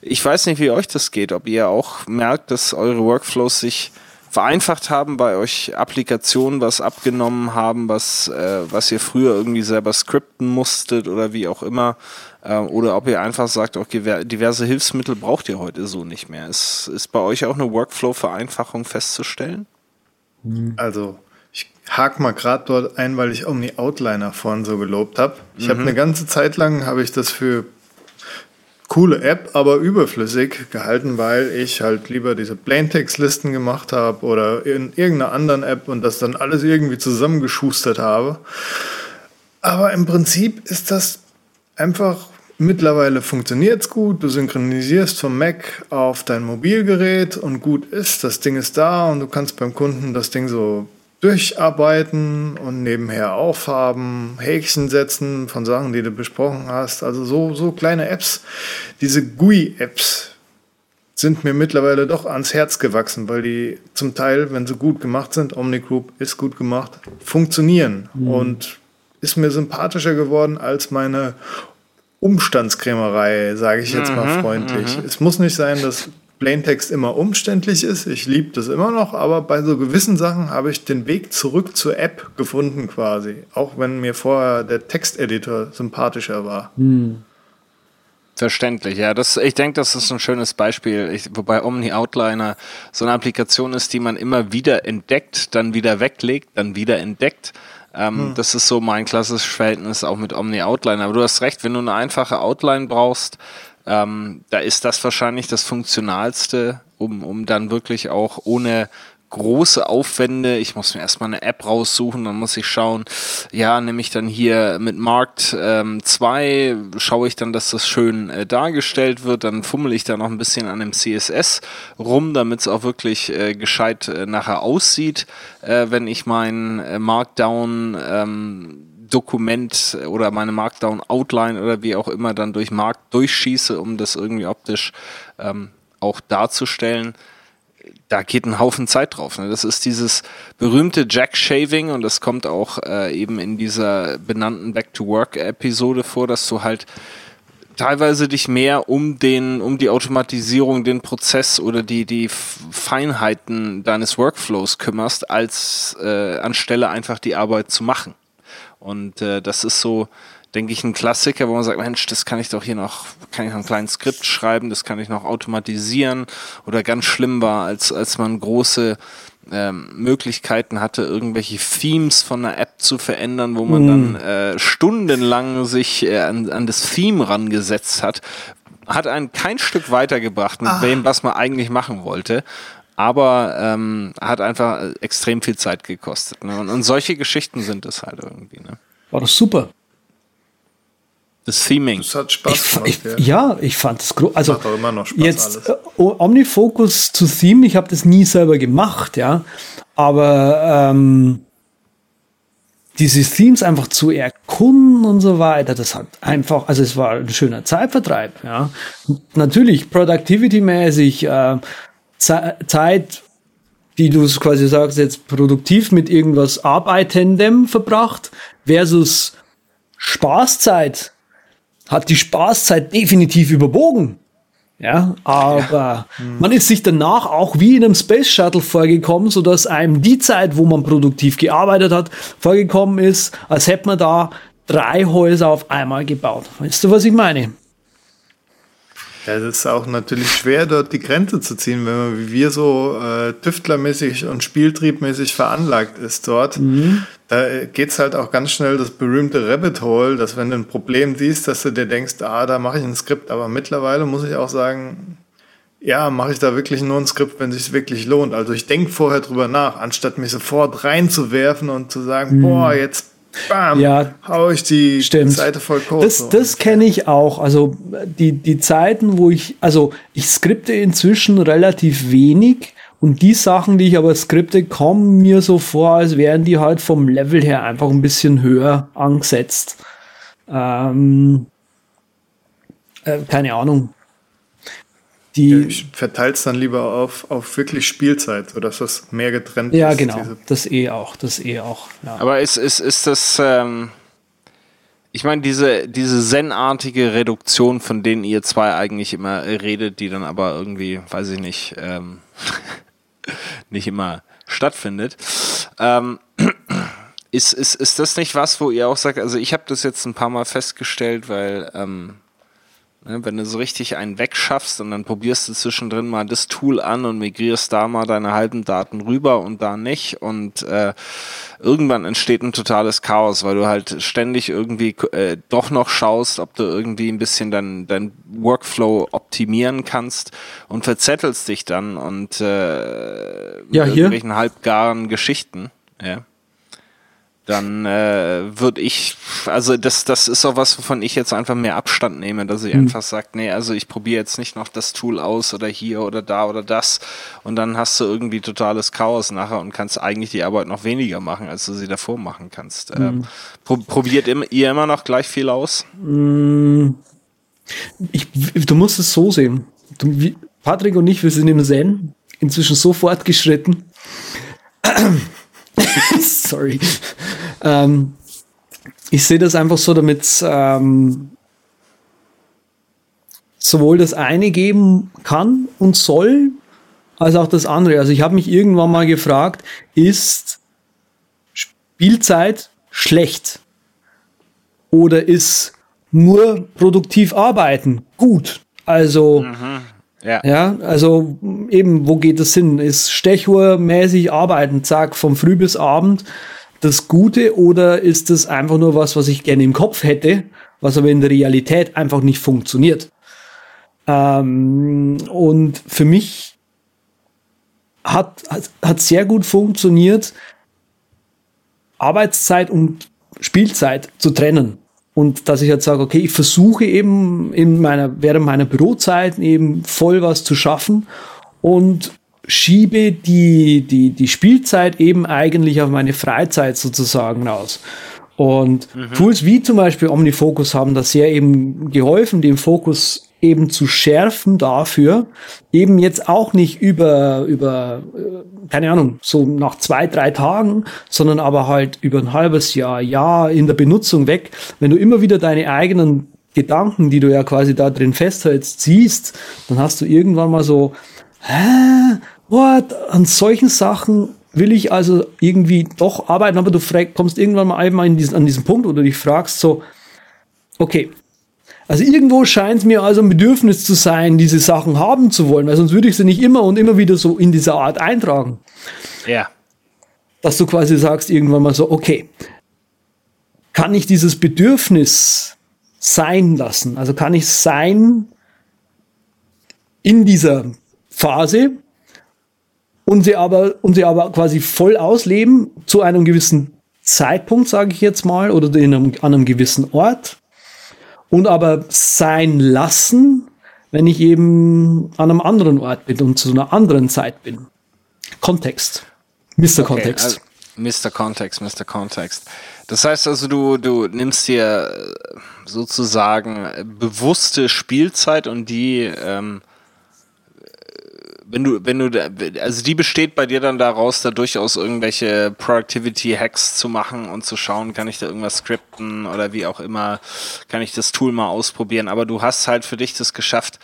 Ich weiß nicht, wie euch das geht, ob ihr auch merkt, dass eure Workflows sich vereinfacht haben, bei euch Applikationen was abgenommen haben, was, äh, was ihr früher irgendwie selber skripten musstet oder wie auch immer. Äh, oder ob ihr einfach sagt, okay, diverse Hilfsmittel braucht ihr heute so nicht mehr. Ist, ist bei euch auch eine Workflow-Vereinfachung festzustellen? Also, ich hake mal gerade dort ein, weil ich Omni Outliner vorhin so gelobt habe. Ich mhm. habe eine ganze Zeit lang, habe ich das für coole App, aber überflüssig gehalten, weil ich halt lieber diese Plaintext-Listen gemacht habe oder in irgendeiner anderen App und das dann alles irgendwie zusammengeschustert habe. Aber im Prinzip ist das einfach mittlerweile funktioniert es gut. Du synchronisierst vom Mac auf dein Mobilgerät und gut ist. Das Ding ist da und du kannst beim Kunden das Ding so durcharbeiten und nebenher aufhaben, Häkchen setzen von Sachen, die du besprochen hast. Also so, so kleine Apps. Diese GUI-Apps sind mir mittlerweile doch ans Herz gewachsen, weil die zum Teil, wenn sie gut gemacht sind, Omnigroup ist gut gemacht, funktionieren mhm. und ist mir sympathischer geworden als meine Umstandskrämerei, sage ich jetzt mhm, mal freundlich. Mhm. Es muss nicht sein, dass Plaintext immer umständlich ist. Ich liebe das immer noch, aber bei so gewissen Sachen habe ich den Weg zurück zur App gefunden quasi. Auch wenn mir vorher der Texteditor sympathischer war. Hm. Verständlich, ja. Das, ich denke, das ist ein schönes Beispiel. Ich, wobei Omni Outliner so eine Applikation ist, die man immer wieder entdeckt, dann wieder weglegt, dann wieder entdeckt. Ähm, hm. Das ist so mein klassisches Verhältnis auch mit Omni Outliner. Aber du hast recht, wenn du eine einfache Outline brauchst, ähm, da ist das wahrscheinlich das Funktionalste, um, um dann wirklich auch ohne große Aufwände. Ich muss mir erstmal eine App raussuchen, dann muss ich schauen, ja, nehme ich dann hier mit Markt 2, ähm, schaue ich dann, dass das schön äh, dargestellt wird, dann fummel ich da noch ein bisschen an dem CSS rum, damit es auch wirklich äh, gescheit äh, nachher aussieht, äh, wenn ich mein äh, Markdown ähm, Dokument oder meine Markdown Outline oder wie auch immer dann durch Markt durchschieße, um das irgendwie optisch ähm, auch darzustellen. Da geht ein Haufen Zeit drauf. Ne? Das ist dieses berühmte Jack-Shaving und das kommt auch äh, eben in dieser benannten Back-to-Work-Episode vor, dass du halt teilweise dich mehr um den, um die Automatisierung, den Prozess oder die, die Feinheiten deines Workflows kümmerst, als äh, anstelle einfach die Arbeit zu machen. Und äh, das ist so, denke ich, ein Klassiker, wo man sagt, Mensch, das kann ich doch hier noch, kann ich noch ein kleines Skript schreiben, das kann ich noch automatisieren. Oder ganz schlimm war, als, als man große ähm, Möglichkeiten hatte, irgendwelche Themes von einer App zu verändern, wo man mm. dann äh, stundenlang sich äh, an, an das Theme rangesetzt hat, hat einen kein Stück weitergebracht mit ah. dem, was man eigentlich machen wollte aber ähm, hat einfach extrem viel Zeit gekostet. Ne? Und, und, solche Geschichten sind es halt irgendwie. Ne? War das super. Das Theming. Das hat Spaß gemacht. Ich, ich, ja. ich fand es groß. Also jetzt äh, Omnifocus zu Theme, ich habe das nie selber gemacht, ja. Aber ähm, diese Themes einfach zu erkunden und so weiter, das hat einfach, also es war ein schöner Zeitvertreib, ja. Natürlich, productivity-mäßig, äh, Zeit, die du quasi sagst, jetzt produktiv mit irgendwas Arbeitendem verbracht, versus Spaßzeit, hat die Spaßzeit definitiv überwogen. Ja, aber ja. Hm. man ist sich danach auch wie in einem Space Shuttle vorgekommen, so dass einem die Zeit, wo man produktiv gearbeitet hat, vorgekommen ist, als hätte man da drei Häuser auf einmal gebaut. Weißt du, was ich meine? Ja, das ist auch natürlich schwer, dort die Grenze zu ziehen, wenn man wie wir so äh, tüftlermäßig und spieltriebmäßig veranlagt ist dort. Mhm. Da geht's halt auch ganz schnell das berühmte Rabbit Hole, dass wenn du ein Problem siehst, dass du dir denkst, ah, da mache ich ein Skript. Aber mittlerweile muss ich auch sagen, ja, mache ich da wirklich nur ein Skript, wenn sich wirklich lohnt. Also ich denke vorher drüber nach, anstatt mich sofort reinzuwerfen und zu sagen, mhm. boah, jetzt bam, ja, hau ich die stimmt. Seite voll Code. Das, das kenne ich auch. Also die, die Zeiten, wo ich, also ich skripte inzwischen relativ wenig und die Sachen, die ich aber skripte, kommen mir so vor, als wären die halt vom Level her einfach ein bisschen höher angesetzt. Ähm, äh, keine Ahnung. Die, ja, ich verteile es dann lieber auf, auf wirklich Spielzeit, sodass das mehr getrennt ja, ist. Ja, genau. Das eh auch. Das eh auch. Ja. Aber ist, ist, ist das. Ähm, ich meine, diese, diese Zen-artige Reduktion, von denen ihr zwei eigentlich immer redet, die dann aber irgendwie, weiß ich nicht, ähm, [LAUGHS] nicht immer stattfindet. Ähm, ist, ist, ist das nicht was, wo ihr auch sagt, also ich habe das jetzt ein paar Mal festgestellt, weil ähm, wenn du so richtig einen wegschaffst und dann probierst du zwischendrin mal das Tool an und migrierst da mal deine halben Daten rüber und da nicht und äh, irgendwann entsteht ein totales Chaos, weil du halt ständig irgendwie äh, doch noch schaust, ob du irgendwie ein bisschen dein, dein Workflow optimieren kannst und verzettelst dich dann und äh, ja, hier. irgendwelchen halbgaren Geschichten. Ja dann äh, würde ich, also das, das ist auch was, wovon ich jetzt einfach mehr Abstand nehme, dass ich mhm. einfach sage, nee, also ich probiere jetzt nicht noch das Tool aus oder hier oder da oder das und dann hast du irgendwie totales Chaos nachher und kannst eigentlich die Arbeit noch weniger machen, als du sie davor machen kannst. Mhm. Ähm, pro probiert ihr immer noch gleich viel aus? Mhm. Ich, du musst es so sehen. Du, wie, Patrick und ich, wir sind im Zen inzwischen so fortgeschritten. [LAUGHS] Sorry. Ähm, ich sehe das einfach so, damit ähm, sowohl das eine geben kann und soll, als auch das andere. Also ich habe mich irgendwann mal gefragt, ist Spielzeit schlecht? Oder ist nur produktiv arbeiten gut? Also mhm. Ja. ja, also eben, wo geht es hin? Ist Stechuhrmäßig arbeiten, zack, vom Früh bis Abend das Gute oder ist es einfach nur was, was ich gerne im Kopf hätte, was aber in der Realität einfach nicht funktioniert? Ähm, und für mich hat, hat, hat sehr gut funktioniert, Arbeitszeit und Spielzeit zu trennen. Und dass ich jetzt sage, okay, ich versuche eben in meiner, während meiner Bürozeit eben voll was zu schaffen und schiebe die, die, die Spielzeit eben eigentlich auf meine Freizeit sozusagen aus. Und mhm. Tools wie zum Beispiel OmniFocus haben das sehr eben geholfen, den Fokus eben zu schärfen dafür, eben jetzt auch nicht über, über, äh, keine Ahnung, so nach zwei, drei Tagen, sondern aber halt über ein halbes Jahr, Jahr in der Benutzung weg. Wenn du immer wieder deine eigenen Gedanken, die du ja quasi da drin festhältst, siehst, dann hast du irgendwann mal so, hä, what, an solchen Sachen will ich also irgendwie doch arbeiten, aber du kommst irgendwann mal einmal in diesen, an diesen Punkt oder dich fragst so, okay, also irgendwo scheint es mir also ein Bedürfnis zu sein, diese Sachen haben zu wollen, weil sonst würde ich sie nicht immer und immer wieder so in dieser Art eintragen. Ja. Dass du quasi sagst irgendwann mal so, okay, kann ich dieses Bedürfnis sein lassen? Also kann ich sein in dieser Phase und sie aber, und sie aber quasi voll ausleben zu einem gewissen Zeitpunkt, sage ich jetzt mal, oder in einem, an einem gewissen Ort und aber sein lassen, wenn ich eben an einem anderen Ort bin und zu einer anderen Zeit bin. Kontext. Mr. Okay, Kontext. Also Mr. Kontext, Mr. Kontext. Das heißt also, du, du nimmst dir sozusagen bewusste Spielzeit und die ähm, wenn du, wenn du, also die besteht bei dir dann daraus, da durchaus irgendwelche Productivity-Hacks zu machen und zu schauen, kann ich da irgendwas skripten oder wie auch immer, kann ich das Tool mal ausprobieren. Aber du hast halt für dich das geschafft,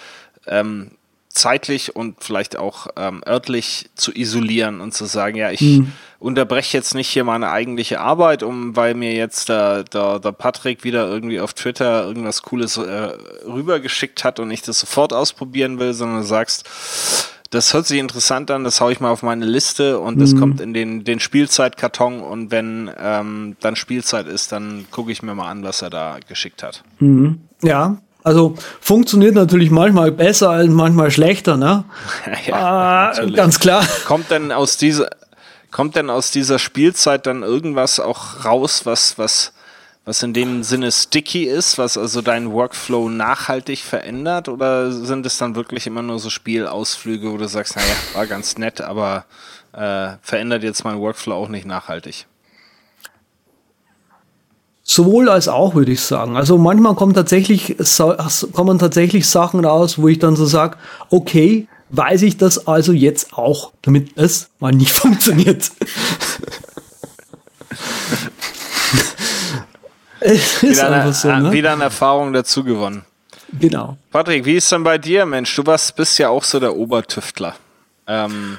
ähm, zeitlich und vielleicht auch ähm, örtlich zu isolieren und zu sagen, ja, ich mhm. unterbreche jetzt nicht hier meine eigentliche Arbeit, um weil mir jetzt der, der, der Patrick wieder irgendwie auf Twitter irgendwas Cooles äh, rübergeschickt hat und ich das sofort ausprobieren will, sondern du sagst, das hört sich interessant an, das haue ich mal auf meine Liste und das mhm. kommt in den, den Spielzeitkarton und wenn ähm, dann Spielzeit ist, dann gucke ich mir mal an, was er da geschickt hat. Mhm. Ja, also funktioniert natürlich manchmal besser als manchmal schlechter, ne? [LAUGHS] ja, äh, ganz klar. Kommt denn aus dieser kommt denn aus dieser Spielzeit dann irgendwas auch raus, was was was in dem Sinne sticky ist, was also deinen Workflow nachhaltig verändert? Oder sind es dann wirklich immer nur so Spielausflüge, wo du sagst, naja, war ganz nett, aber äh, verändert jetzt mein Workflow auch nicht nachhaltig? Sowohl als auch, würde ich sagen. Also manchmal kommen tatsächlich, kommen tatsächlich Sachen raus, wo ich dann so sage, okay, weiß ich das also jetzt auch, damit es mal nicht [LAUGHS] funktioniert. [LAUGHS] [LAUGHS] ist wieder, eine, so, ne? wieder eine Erfahrung dazu gewonnen. Genau. Patrick, wie ist denn bei dir, Mensch? Du warst, bist ja auch so der Obertüftler. Ähm,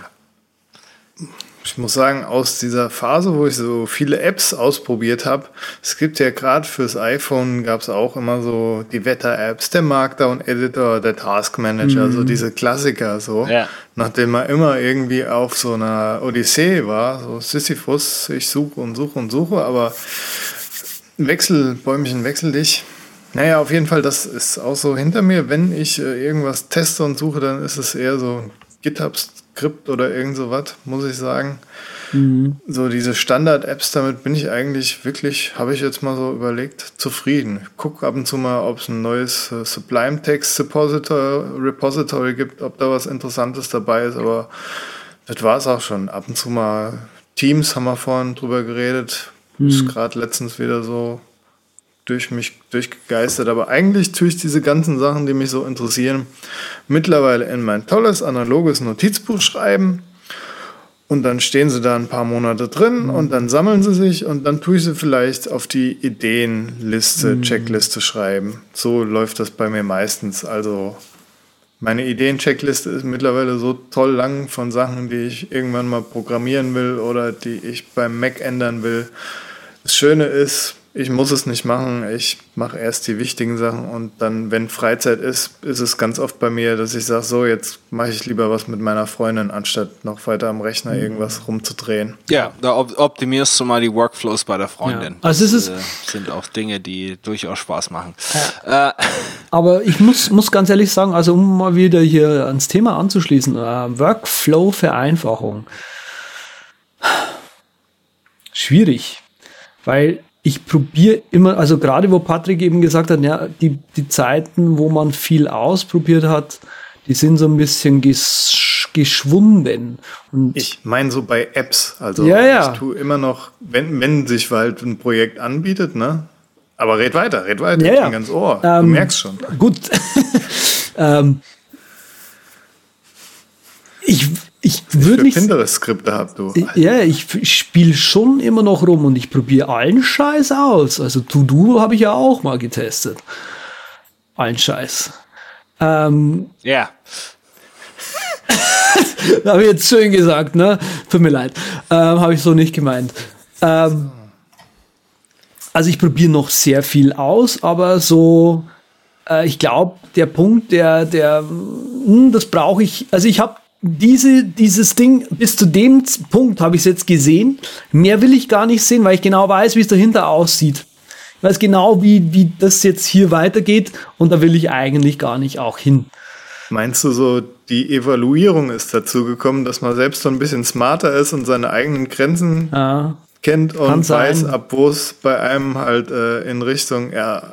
ich muss sagen, aus dieser Phase, wo ich so viele Apps ausprobiert habe, es gibt ja gerade fürs iPhone gab es auch immer so die Wetter-Apps, der Markdown-Editor, der Task Manager, mhm. so diese Klassiker so. Ja. Nachdem man immer irgendwie auf so einer Odyssee war, so Sisyphus, ich suche und suche und suche, aber Wechsel, Bäumchen, wechsel dich. Naja, auf jeden Fall, das ist auch so hinter mir. Wenn ich äh, irgendwas teste und suche, dann ist es eher so GitHub-Skript oder irgend sowas, muss ich sagen. Mhm. So diese Standard-Apps, damit bin ich eigentlich wirklich, habe ich jetzt mal so überlegt, zufrieden. Ich gucke ab und zu mal, ob es ein neues äh, Sublime Text Repository, Repository gibt, ob da was Interessantes dabei ist, aber das war es auch schon. Ab und zu mal Teams haben wir vorhin drüber geredet. Mhm. Ist gerade letztens wieder so durch mich durchgegeistert. Aber eigentlich tue ich diese ganzen Sachen, die mich so interessieren, mittlerweile in mein tolles analoges Notizbuch schreiben. Und dann stehen sie da ein paar Monate drin mhm. und dann sammeln sie sich und dann tue ich sie vielleicht auf die Ideenliste, mhm. Checkliste schreiben. So läuft das bei mir meistens. Also meine Ideen-Checkliste ist mittlerweile so toll lang von Sachen, die ich irgendwann mal programmieren will oder die ich beim Mac ändern will. Das Schöne ist, ich muss es nicht machen. Ich mache erst die wichtigen Sachen und dann, wenn Freizeit ist, ist es ganz oft bei mir, dass ich sage, so, jetzt mache ich lieber was mit meiner Freundin, anstatt noch weiter am Rechner mhm. irgendwas rumzudrehen. Ja, da optimierst du mal die Workflows bei der Freundin. Ja. Also es ist das sind auch Dinge, die durchaus Spaß machen. Ja. Äh. [LAUGHS] Aber ich muss, muss ganz ehrlich sagen, also um mal wieder hier ans Thema anzuschließen, äh, Workflow-Vereinfachung. [SIGHS] Schwierig, weil ich probiere immer, also gerade wo Patrick eben gesagt hat, ja, die, die Zeiten, wo man viel ausprobiert hat, die sind so ein bisschen ges geschwunden. Und ich meine so bei Apps, also ja, ja. ich tue immer noch, wenn, wenn sich halt ein Projekt anbietet, ne? Aber red weiter, red weiter, ja, ich bin ganz Ohr. Ähm, du merkst schon. Gut. [LAUGHS] ähm, ich ich würde nicht. Pinterest-Skripte habt du. Ja, ich spiele schon immer noch rum und ich probiere allen Scheiß aus. Also To-Do habe ich ja auch mal getestet. Allen Scheiß. Ähm, ja. [LAUGHS] habe ich jetzt schön gesagt, ne? Tut mir leid. Ähm, habe ich so nicht gemeint. Ähm, also ich probiere noch sehr viel aus, aber so, äh, ich glaube, der Punkt, der, der, mh, hm, das brauche ich, also ich habe diese, dieses Ding, bis zu dem Punkt habe ich es jetzt gesehen. Mehr will ich gar nicht sehen, weil ich genau weiß, wie es dahinter aussieht. Ich weiß genau, wie, wie das jetzt hier weitergeht und da will ich eigentlich gar nicht auch hin. Meinst du so, die Evaluierung ist dazu gekommen, dass man selbst so ein bisschen smarter ist und seine eigenen Grenzen ja kennt und weiß, ab wo es bei einem halt äh, in Richtung, ja,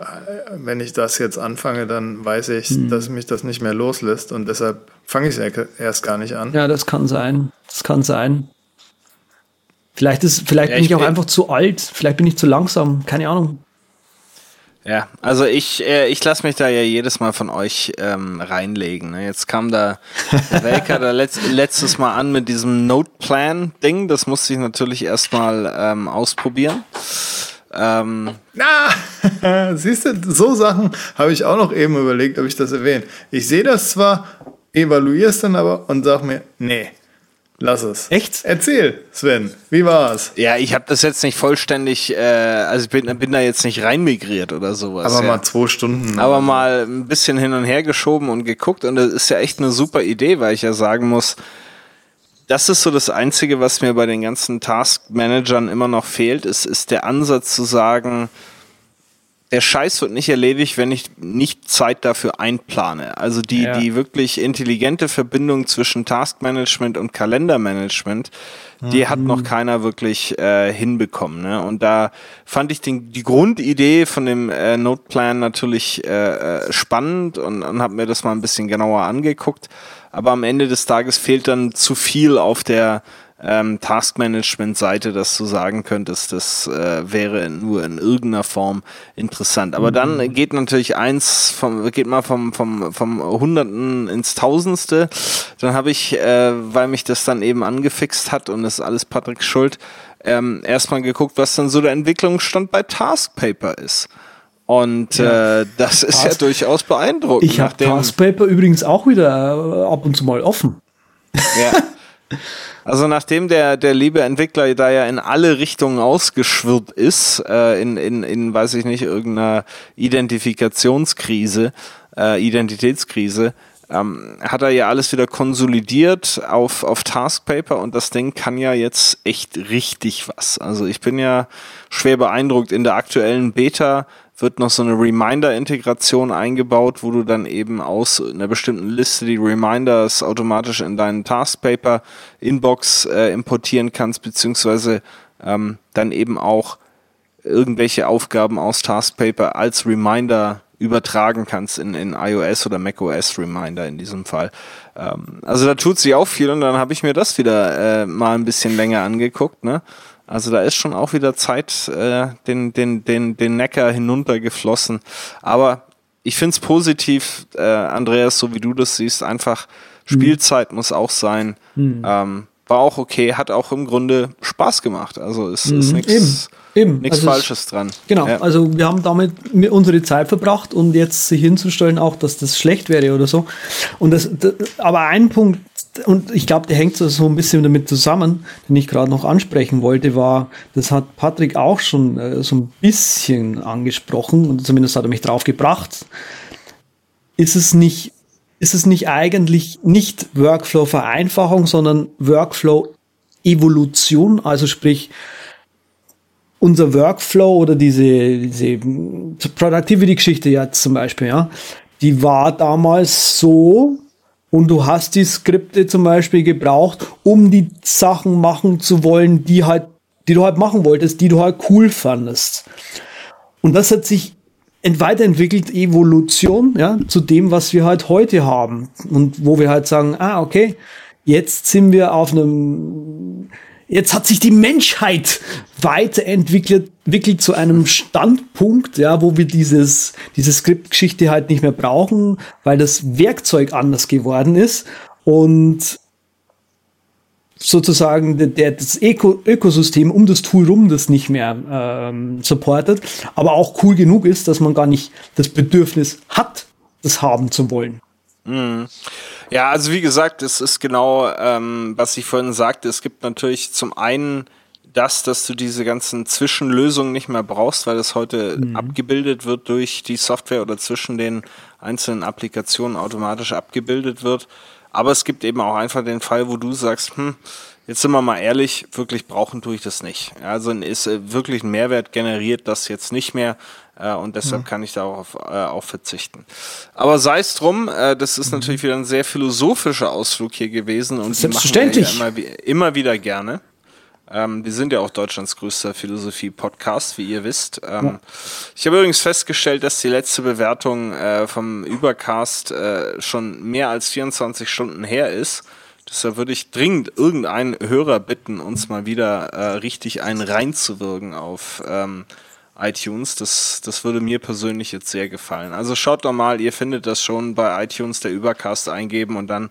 wenn ich das jetzt anfange, dann weiß ich, hm. dass mich das nicht mehr loslässt und deshalb fange ich es erst gar nicht an. Ja, das kann sein. Das kann sein. Vielleicht ist, vielleicht ja, bin ich, ich auch einfach zu alt, vielleicht bin ich zu langsam, keine Ahnung. Ja, also ich, äh, ich lasse mich da ja jedes Mal von euch ähm, reinlegen. Ne? Jetzt kam da Welker da letzt, letztes Mal an mit diesem Note-Plan-Ding. Das musste ich natürlich erstmal ähm, ausprobieren. Ähm, Na, [LAUGHS] siehst du, so Sachen habe ich auch noch eben überlegt, ob ich das erwähne. Ich sehe das zwar, evaluiere es dann aber und sage mir, nee, Lass es. Echt? Erzähl, Sven, wie war's? Ja, ich habe das jetzt nicht vollständig, äh, also ich bin, bin da jetzt nicht reinmigriert oder sowas. Aber ja. mal zwei Stunden. Aber mal ein bisschen hin und her geschoben und geguckt und das ist ja echt eine super Idee, weil ich ja sagen muss, das ist so das Einzige, was mir bei den ganzen Task-Managern immer noch fehlt, ist, ist der Ansatz zu sagen, der Scheiß wird nicht erledigt, wenn ich nicht Zeit dafür einplane. Also die, ja. die wirklich intelligente Verbindung zwischen Taskmanagement und Kalendermanagement, die mhm. hat noch keiner wirklich äh, hinbekommen. Ne? Und da fand ich den, die Grundidee von dem äh, Noteplan natürlich äh, äh spannend und, und habe mir das mal ein bisschen genauer angeguckt. Aber am Ende des Tages fehlt dann zu viel auf der ähm, Taskmanagement-Seite, dass du sagen könntest, das äh, wäre nur in irgendeiner Form interessant. Aber mhm. dann geht natürlich eins vom, geht mal vom, vom, vom Hunderten ins Tausendste. Dann habe ich, äh, weil mich das dann eben angefixt hat und das ist alles Patricks Schuld, ähm, erstmal geguckt, was dann so der Entwicklungsstand bei Taskpaper ist. Und ja. äh, das ist Task ja durchaus beeindruckend. Ich habe Taskpaper übrigens auch wieder äh, ab und zu mal offen. Ja. [LAUGHS] Also nachdem der, der liebe Entwickler da ja in alle Richtungen ausgeschwirrt ist, äh, in, in, in, weiß ich nicht, irgendeiner Identifikationskrise, äh, Identitätskrise, ähm, hat er ja alles wieder konsolidiert auf, auf Taskpaper und das Ding kann ja jetzt echt richtig was. Also ich bin ja schwer beeindruckt. In der aktuellen Beta wird noch so eine Reminder-Integration eingebaut, wo du dann eben aus einer bestimmten Liste die Reminders automatisch in deinen Taskpaper-Inbox äh, importieren kannst, beziehungsweise ähm, dann eben auch irgendwelche Aufgaben aus Taskpaper als Reminder übertragen kannst in, in iOS oder macOS Reminder in diesem Fall. Ähm, also da tut sich auch viel und dann habe ich mir das wieder äh, mal ein bisschen länger angeguckt, ne? Also da ist schon auch wieder Zeit äh, den, den, den, den Neckar hinuntergeflossen. Aber ich finde es positiv, äh, Andreas, so wie du das siehst, einfach mhm. Spielzeit muss auch sein. Mhm. Ähm, war auch okay, hat auch im Grunde Spaß gemacht. Also es mhm. ist nichts Eben. Nichts also Falsches es, dran. Genau, ja. also wir haben damit unsere Zeit verbracht und jetzt sich hinzustellen, auch dass das schlecht wäre oder so. Und das, das aber ein Punkt, und ich glaube, der hängt so ein bisschen damit zusammen, den ich gerade noch ansprechen wollte, war, das hat Patrick auch schon äh, so ein bisschen angesprochen, und zumindest hat er mich drauf gebracht. Ist es nicht, ist es nicht eigentlich nicht Workflow-Vereinfachung, sondern Workflow-Evolution, also sprich, unser Workflow oder diese, diese Productivity-Geschichte jetzt zum Beispiel, ja, die war damals so, und du hast die Skripte zum Beispiel gebraucht, um die Sachen machen zu wollen, die halt, die du halt machen wolltest, die du halt cool fandest. Und das hat sich weiterentwickelt, Evolution, ja, zu dem, was wir halt heute haben. Und wo wir halt sagen, ah, okay, jetzt sind wir auf einem Jetzt hat sich die Menschheit weiterentwickelt, entwickelt zu einem Standpunkt, ja, wo wir dieses, diese Skriptgeschichte halt nicht mehr brauchen, weil das Werkzeug anders geworden ist und sozusagen der, der, das Öko, Ökosystem um das Tool rum das nicht mehr ähm, supportet, aber auch cool genug ist, dass man gar nicht das Bedürfnis hat, das haben zu wollen. Mhm. Ja, also wie gesagt, es ist genau, ähm, was ich vorhin sagte. Es gibt natürlich zum einen das, dass du diese ganzen Zwischenlösungen nicht mehr brauchst, weil das heute mhm. abgebildet wird durch die Software oder zwischen den einzelnen Applikationen automatisch abgebildet wird. Aber es gibt eben auch einfach den Fall, wo du sagst, hm, jetzt sind wir mal ehrlich, wirklich brauchen tue ich das nicht. Also ist äh, wirklich ein Mehrwert generiert das jetzt nicht mehr äh, und deshalb mhm. kann ich darauf äh, auch verzichten. Aber sei es drum, äh, das ist mhm. natürlich wieder ein sehr philosophischer Ausflug hier gewesen und Selbstverständlich. machen wir ja immer, immer wieder gerne. Ähm, wir sind ja auch Deutschlands größter Philosophie-Podcast, wie ihr wisst. Ähm, ja. Ich habe übrigens festgestellt, dass die letzte Bewertung äh, vom Übercast äh, schon mehr als 24 Stunden her ist. Deshalb würde ich dringend irgendeinen Hörer bitten, uns mal wieder äh, richtig einen reinzuwirken auf ähm, iTunes. Das, das würde mir persönlich jetzt sehr gefallen. Also schaut doch mal, ihr findet das schon bei iTunes, der Übercast eingeben und dann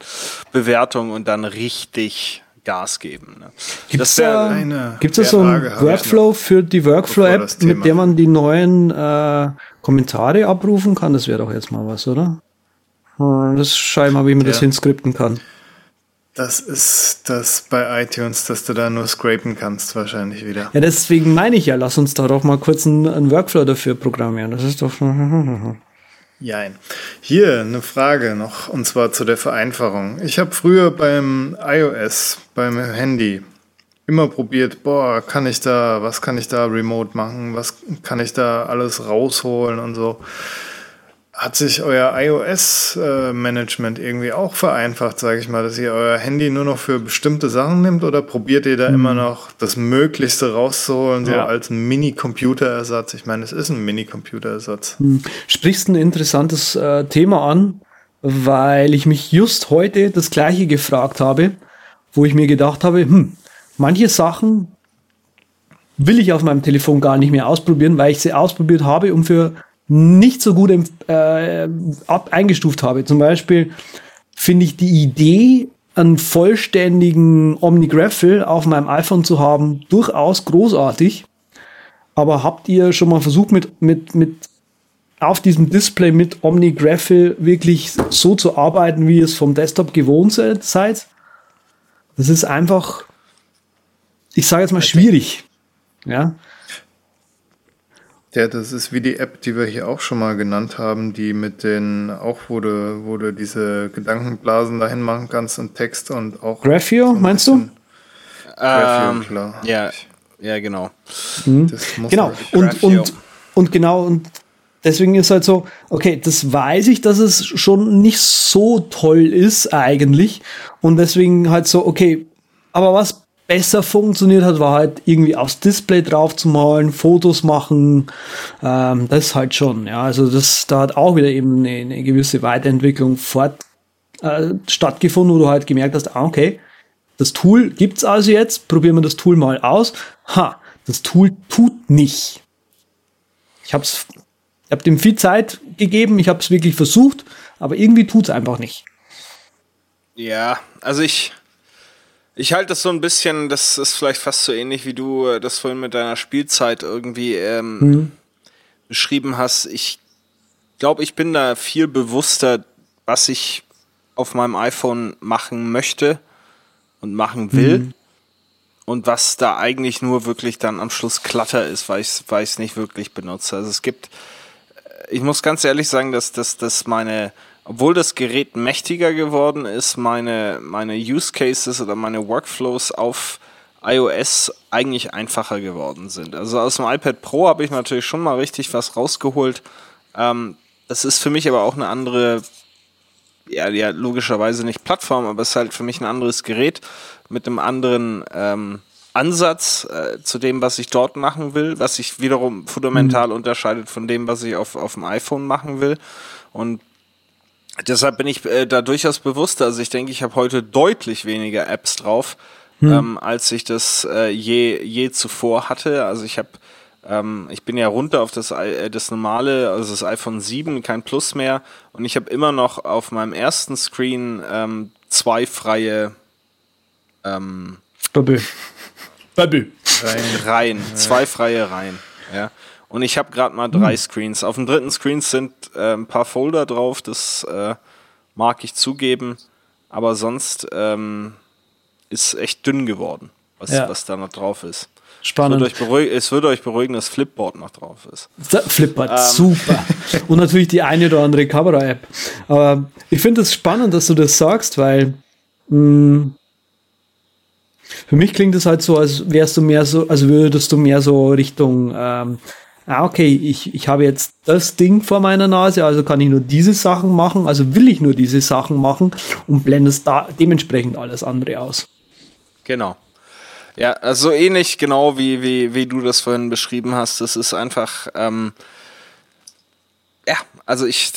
Bewertung und dann richtig Gas geben. Ne? Gibt es da, gibt's da so einen Workflow für die Workflow-App, mit der man die neuen äh, Kommentare abrufen kann? Das wäre doch jetzt mal was, oder? Hm, das scheinbar, wie man ja. das hinskripten kann. Das ist das bei iTunes, dass du da nur scrapen kannst, wahrscheinlich wieder. Ja, deswegen meine ich ja, lass uns da doch mal kurz einen, einen Workflow dafür programmieren. Das ist doch. [LAUGHS] Jein. Hier eine Frage noch, und zwar zu der Vereinfachung. Ich habe früher beim iOS, beim Handy, immer probiert, boah, kann ich da, was kann ich da remote machen, was kann ich da alles rausholen und so. Hat sich euer iOS-Management irgendwie auch vereinfacht, sage ich mal, dass ihr euer Handy nur noch für bestimmte Sachen nimmt oder probiert ihr da mhm. immer noch das Möglichste rauszuholen, so ja. als Mini-Computerersatz? Ich meine, es ist ein Mini-Computerersatz. Mhm. Sprichst ein interessantes äh, Thema an, weil ich mich just heute das gleiche gefragt habe, wo ich mir gedacht habe, hm, manche Sachen will ich auf meinem Telefon gar nicht mehr ausprobieren, weil ich sie ausprobiert habe, um für nicht so gut äh, ab eingestuft habe. Zum Beispiel finde ich die Idee, einen vollständigen OmniGraffle auf meinem iPhone zu haben, durchaus großartig. Aber habt ihr schon mal versucht, mit, mit, mit auf diesem Display mit OmniGraffle wirklich so zu arbeiten, wie ihr es vom Desktop gewohnt seid? Das ist einfach, ich sage jetzt mal schwierig. Ja. Ja, das ist wie die App, die wir hier auch schon mal genannt haben, die mit den, auch wo du, wo du diese Gedankenblasen dahin machen kannst und Text und auch. Graphio, so ein meinst du? Graphio, Ähm, klar. Ja, ja, genau. Das muss Genau. Und, und, und genau, und deswegen ist halt so, okay, das weiß ich, dass es schon nicht so toll ist eigentlich. Und deswegen halt so, okay, aber was besser funktioniert hat, war halt irgendwie aufs Display drauf zu malen, Fotos machen, ähm, das halt schon, ja. Also das, da hat auch wieder eben eine, eine gewisse Weiterentwicklung fort, äh, stattgefunden, wo du halt gemerkt hast, ah, okay, das Tool gibt's also jetzt, probieren wir das Tool mal aus. Ha, das Tool tut nicht. Ich hab's, ich hab dem viel Zeit gegeben, ich habe es wirklich versucht, aber irgendwie tut's einfach nicht. Ja, also ich, ich halte das so ein bisschen, das ist vielleicht fast so ähnlich wie du äh, das vorhin mit deiner Spielzeit irgendwie ähm, beschrieben hast. Ich glaube, ich bin da viel bewusster, was ich auf meinem iPhone machen möchte und machen will. Und was da eigentlich nur wirklich dann am Schluss Klatter ist, weil ich es nicht wirklich benutze. Also es gibt, ich muss ganz ehrlich sagen, dass, dass, dass meine, obwohl das Gerät mächtiger geworden ist, meine, meine Use Cases oder meine Workflows auf iOS eigentlich einfacher geworden sind. Also aus dem iPad Pro habe ich natürlich schon mal richtig was rausgeholt. Ähm, das ist für mich aber auch eine andere, ja, ja, logischerweise nicht Plattform, aber es ist halt für mich ein anderes Gerät mit einem anderen ähm, Ansatz äh, zu dem, was ich dort machen will, was sich wiederum fundamental unterscheidet von dem, was ich auf, auf dem iPhone machen will. Und deshalb bin ich äh, da durchaus bewusst. Also ich denke, ich habe heute deutlich weniger Apps drauf, ähm, als ich das äh, je, je zuvor hatte. Also ich habe ähm, ich bin ja runter auf das, äh, das normale, also das iPhone 7, kein Plus mehr. Und ich habe immer noch auf meinem ersten Screen ähm, zwei freie ähm, Babö. Babö. Reihen, zwei freie Reihen. Ja. Und ich habe gerade mal drei Screens. Auf dem dritten Screen sind äh, ein paar Folder drauf, das äh, mag ich zugeben. Aber sonst ähm, ist echt dünn geworden, was, Ja. was da noch drauf ist. Es wird, Spannend. euch beruhig, es wird euch beruhigen, dass Flipboard noch drauf ist. Flipboard, Ähm. super. [LAUGHS] Und natürlich die eine oder andere Kamera-App. Aber ich finde es spannend, dass du das sagst, weil mh, für mich klingt es halt so, als wärst du mehr so, also würdest du mehr so Richtung, ähm, ah, okay, ich, ich habe jetzt das Ding vor meiner Nase, also kann ich nur diese Sachen machen, also will ich nur diese Sachen machen und blendest da dementsprechend alles andere aus. Genau. Ja, also ähnlich genau wie, wie, wie du das vorhin beschrieben hast. Das ist einfach, ähm, ja, also ich,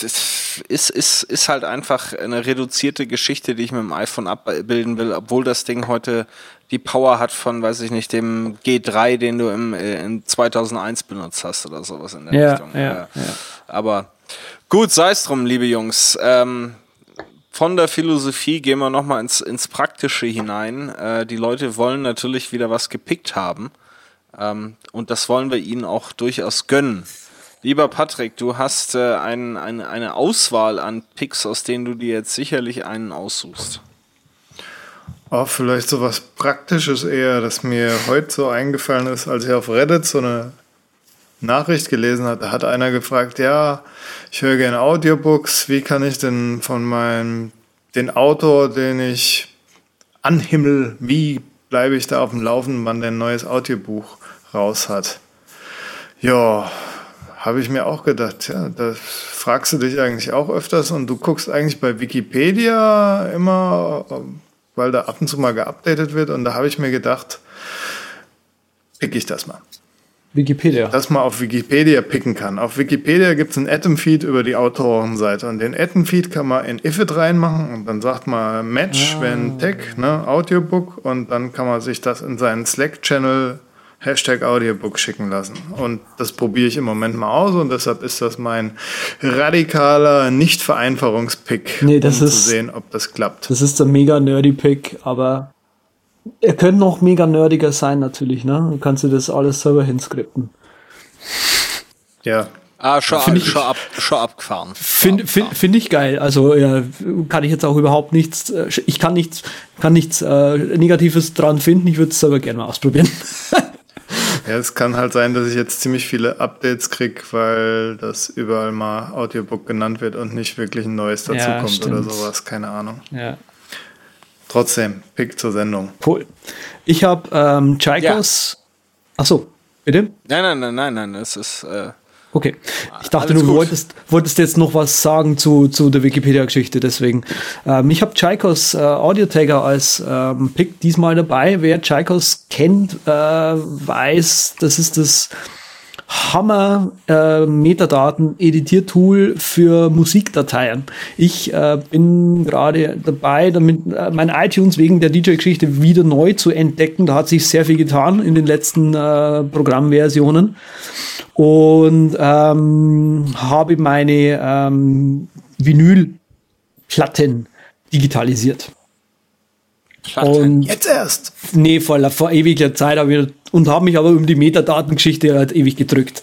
ist, ist, ist halt einfach eine reduzierte Geschichte, die ich mit dem iPhone abbilden will, obwohl das Ding heute die Power hat von, weiß ich nicht, dem G3, den du im, äh, in 2001 benutzt hast oder sowas in der Ja, Richtung. ja, ja. Aber gut, sei es drum, liebe Jungs. Ähm, von der Philosophie gehen wir nochmal ins, ins Praktische hinein. Äh, die Leute wollen natürlich wieder was gepickt haben. Ähm, und das wollen wir ihnen auch durchaus gönnen. Lieber Patrick, du hast äh, ein, ein, eine Auswahl an Picks, aus denen du dir jetzt sicherlich einen aussuchst. Oh, vielleicht so was Praktisches eher, das mir heute so eingefallen ist, als ich auf Reddit so eine Nachricht gelesen hatte. Da hat einer gefragt, ja, ich höre gerne Audiobooks, wie kann ich denn von meinem, den Autor, den ich anhimmel, wie bleibe ich da auf dem Laufenden, wann der ein neues Audiobuch raus hat? Ja, habe ich mir auch gedacht, ja, das fragst du dich eigentlich auch öfters und du guckst eigentlich bei Wikipedia immer, weil da ab und zu mal geupdatet wird und da habe ich mir gedacht, pick ich das mal. Wikipedia. Dass man auf Wikipedia picken kann. Auf Wikipedia gibt es einen Atom-Feed über die Autorenseite und den Atom-Feed kann man in Ifit reinmachen und dann sagt man Match, wenn Tech, ne, Audiobook und dann kann man sich das in seinen Slack-Channel Hashtag Audiobook schicken lassen. Und das probiere ich im Moment mal aus und deshalb ist das mein radikaler Nicht-Vereinfachungspick, Nee, das um ist- zu sehen, ob das klappt. Das ist der mega nerdy Pick, aber er könnte noch mega nerdiger sein natürlich, ne? Du kannst dir das alles selber hinskripten. Ja, Ah, schon, find ich, schon, ab, schon abgefahren. Finde find, find ich geil. Also ja, kann ich jetzt auch überhaupt nichts, äh, ich kann nichts, kann nichts äh, Negatives dran finden. Ich würde es aber gerne mal ausprobieren. [LAUGHS] ja, es kann halt sein, dass ich jetzt ziemlich viele Updates kriege, weil das überall mal Audiobook genannt wird und nicht wirklich ein neues dazukommt ja, oder sowas. Keine Ahnung. Ja. Trotzdem, Pick zur Sendung. Cool. Ich habe ähm, Chaikos. Ja. Achso, bitte? Nein, nein, nein, nein, nein. Es ist. Äh Okay. Ich dachte, du wolltest, wolltest jetzt noch was sagen zu, zu der Wikipedia-Geschichte, deswegen. Ähm, ich habe Chaikos äh, Audio-Tagger als ähm, Pick diesmal dabei. Wer Chaikos kennt, äh, weiß, das ist das Hammer äh, Metadaten-Editiertool für Musikdateien. Ich äh, bin gerade dabei, damit äh, mein iTunes wegen der DJ-Geschichte wieder neu zu entdecken. Da hat sich sehr viel getan in den letzten äh, Programmversionen und ähm, habe meine ähm, Vinylplatten digitalisiert. Und Jetzt erst? Nee, vor, vor ewiger Zeit habe ich und habe mich aber um die Metadatengeschichte halt ewig gedrückt.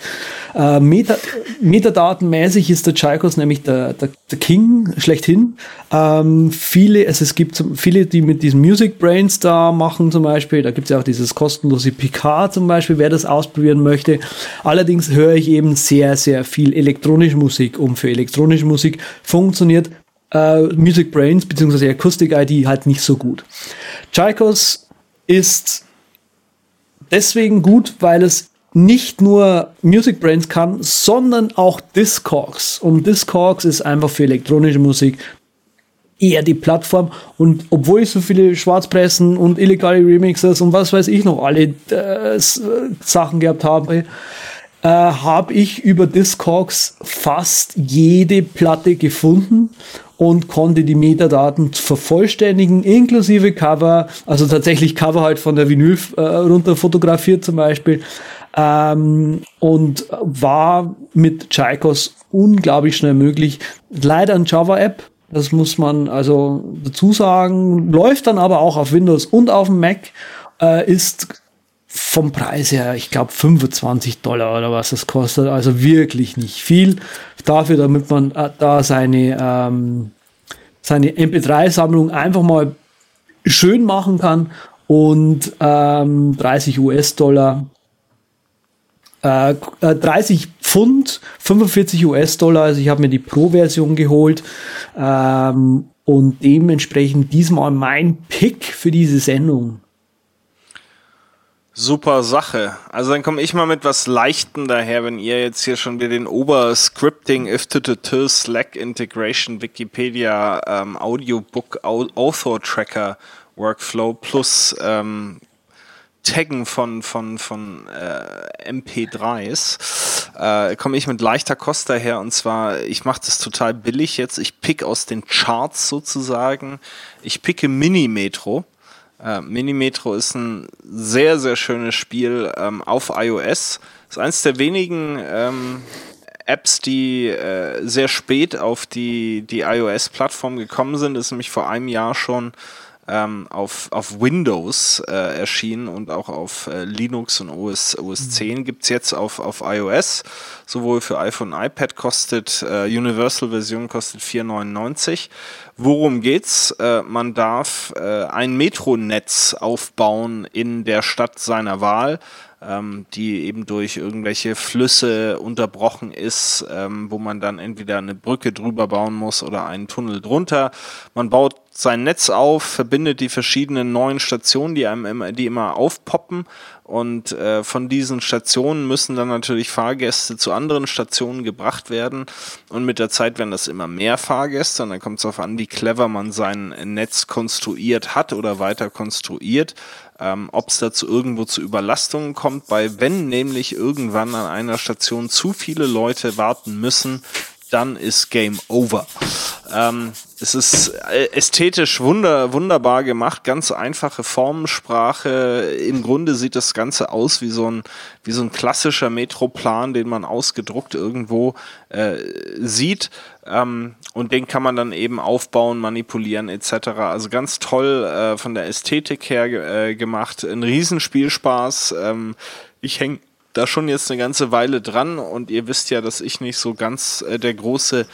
Äh, Meta, Metadatenmäßig ist der Chaikos nämlich der, der, der King schlechthin. Ähm, viele, also es gibt viele, die mit diesen Music Brains da machen zum Beispiel. Da gibt es ja auch dieses kostenlose PK zum Beispiel, wer das ausprobieren möchte. Allerdings höre ich eben sehr, sehr viel elektronische Musik. Und für elektronische Musik funktioniert äh, Music Brains bzw. Acoustic ID halt nicht so gut. Chaikos ist deswegen gut, weil es nicht nur Music Brains kann, sondern auch Discogs. Und Discogs ist einfach für elektronische Musik eher die Plattform. Und obwohl ich so viele Schwarzpressen und illegale Remixes und was weiß ich noch alle äh, Sachen gehabt habe, äh, habe ich über Discogs fast jede Platte gefunden und konnte die Metadaten vervollständigen, inklusive Cover, also tatsächlich Cover halt von der Vinyl äh, runter fotografiert zum Beispiel, ähm, und war mit Chaikos unglaublich schnell möglich. Leider ein Java-App, das muss man also dazu sagen, läuft dann aber auch auf Windows und auf dem Mac, äh, ist vom Preis her, ich glaube 25 Dollar oder was das kostet, also wirklich nicht viel dafür, damit man äh, da seine ähm, seine MP3-Sammlung einfach mal schön machen kann und ähm, 30 US-Dollar, äh, 30 äh, Pfund, 45 US-Dollar. Also ich habe mir die Pro-Version geholt ähm, und dementsprechend diesmal mein Pick für diese Sendung. Super Sache. Also dann komme ich mal mit was Leichten daher, wenn ihr jetzt hier schon wieder den Ober-Scripting, if Slack Integration, Wikipedia, ähm, Audiobook, Author Tracker Workflow plus ähm, Taggen von, von, von äh, MP3s, äh, komme ich mit leichter Kost daher und zwar, ich mache das total billig jetzt, ich pick aus den Charts sozusagen, ich picke Mini-Metro äh, Minimetro ist ein sehr, sehr schönes Spiel ähm, auf iOS. Ist eines der wenigen ähm, Apps, die äh, sehr spät auf die, die iOS-Plattform gekommen sind. Ist nämlich vor einem Jahr schon ähm, auf, auf Windows äh, erschienen und auch auf äh, Linux und OS, OS 10 mhm. es jetzt auf, auf iOS. Sowohl für iPhone und iPad kostet, äh, Universal-Version kostet 4,99. Worum geht's? Äh, man darf äh, ein Metronetz aufbauen in der Stadt seiner Wahl ähm, die eben durch irgendwelche Flüsse unterbrochen ist, ähm, wo man dann entweder eine Brücke drüber bauen muss oder einen Tunnel drunter. Man baut sein Netz auf, verbindet die verschiedenen neuen Stationen, die einem immer, die immer aufpoppen. Und äh, von diesen Stationen müssen dann natürlich Fahrgäste zu anderen Stationen gebracht werden. Und mit der Zeit werden das immer mehr Fahrgäste. Und dann kommt es darauf an, wie clever man sein Netz konstruiert hat oder weiter konstruiert. Ähm, ob es dazu irgendwo zu Überlastungen kommt, weil wenn nämlich irgendwann an einer Station zu viele Leute warten müssen, dann ist Game Over. Ähm, es ist äh, ästhetisch wunder, wunderbar gemacht, ganz einfache Formensprache. Im Grunde sieht das Ganze aus wie so ein, wie so ein klassischer Metroplan, den man ausgedruckt irgendwo äh, sieht. Ähm, und den kann man dann eben aufbauen, manipulieren etc. Also ganz toll äh, von der Ästhetik her äh, gemacht. Ein Riesenspielspaß. Ähm, ich hänge da schon jetzt eine ganze Weile dran und ihr wisst ja, dass ich nicht so ganz äh, der große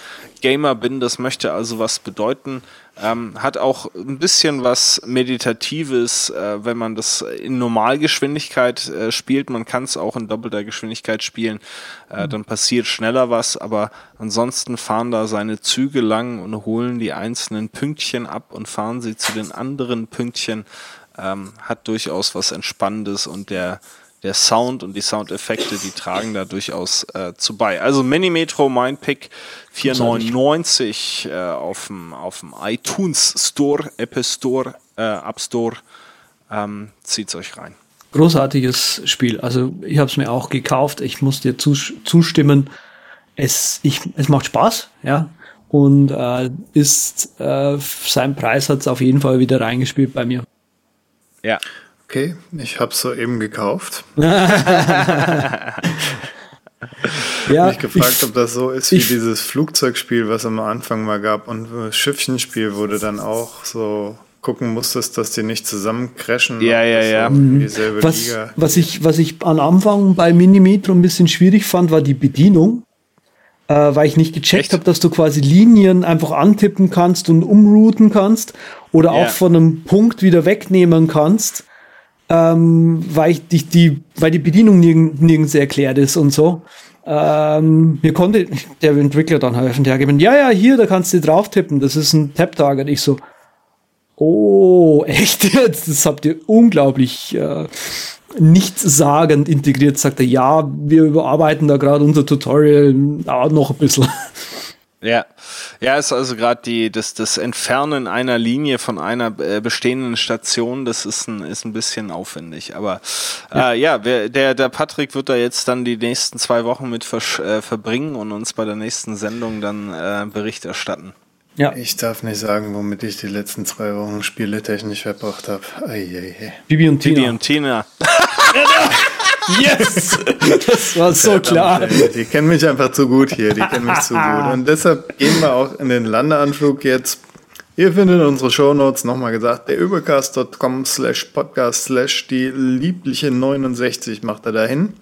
Gamer bin. Das möchte also was bedeuten. Ähm, hat auch ein bisschen was Meditatives, äh, wenn man das in Normalgeschwindigkeit äh, spielt. Man kann es auch in doppelter Geschwindigkeit spielen. Äh, dann passiert schneller was, aber ansonsten fahren da seine Züge lang und holen die einzelnen Pünktchen ab und fahren sie zu den anderen Pünktchen. Ähm, hat durchaus was Entspannendes und der der Sound und die Soundeffekte, die tragen da durchaus äh, zu bei. Also Minimetro mein Pick 499 äh, auf dem iTunes Store, Apple Store, äh, App Store. Ähm, zieht's euch rein. Großartiges Spiel. Also ich habe es mir auch gekauft. Ich muss dir zus zustimmen. Es, ich, es macht Spaß, ja. Und äh, ist äh, sein Preis hat es auf jeden Fall wieder reingespielt bei mir. Ja. Okay, ich habe es soeben gekauft. [LAUGHS] [LAUGHS] ja, mich gefragt, ich, ob das so ist wie ich, dieses Flugzeugspiel, was am Anfang mal gab und das Schiffchenspiel, wo du dann auch so gucken musstest, dass die nicht zusammen crashen. Ja, ja, ja. Mhm. Was, Liga. was ich, was ich am Anfang bei Minimetro ein bisschen schwierig fand, war die Bedienung. Äh, weil ich nicht gecheckt habe, dass du quasi Linien einfach antippen kannst und umrouten kannst oder ja. auch von einem Punkt wieder wegnehmen kannst ähm, weil ich die, die, weil die Bedienung nirgend, nirgends erklärt ist und so. Ähm, mir konnte der Entwickler dann helfen, der gegeben, ja, ja, hier, da kannst du drauf tippen, das ist ein Tap-Target. Ich so, oh, [LAUGHS] echt jetzt? Das habt ihr unglaublich äh, nichtssagend integriert. Sagt er, ja, wir überarbeiten da gerade unser Tutorial, dauert noch ein bisschen. Ja, ja, ist also gerade die das das Entfernen einer Linie von einer äh, bestehenden Station, das ist ein ist ein bisschen aufwendig, aber ja, äh, ja wer, der der Patrick wird da jetzt dann die nächsten zwei Wochen mit versch, äh, verbringen und uns bei der nächsten Sendung dann äh, Bericht erstatten. Ja. Ich darf nicht sagen, womit ich die letzten zwei Wochen Spiele technisch verbracht habe. Bibi und Tina. Bibi und Tina. [LAUGHS] [LAUGHS] Yes! Das war so klar. Die kennen mich einfach zu gut hier, die kennen mich zu gut. Und deshalb gehen wir auch in den Landeanflug jetzt. Ihr findet unsere Shownotes, nochmal gesagt, der übercast.com slash podcast slash die liebliche 69 macht er dahin.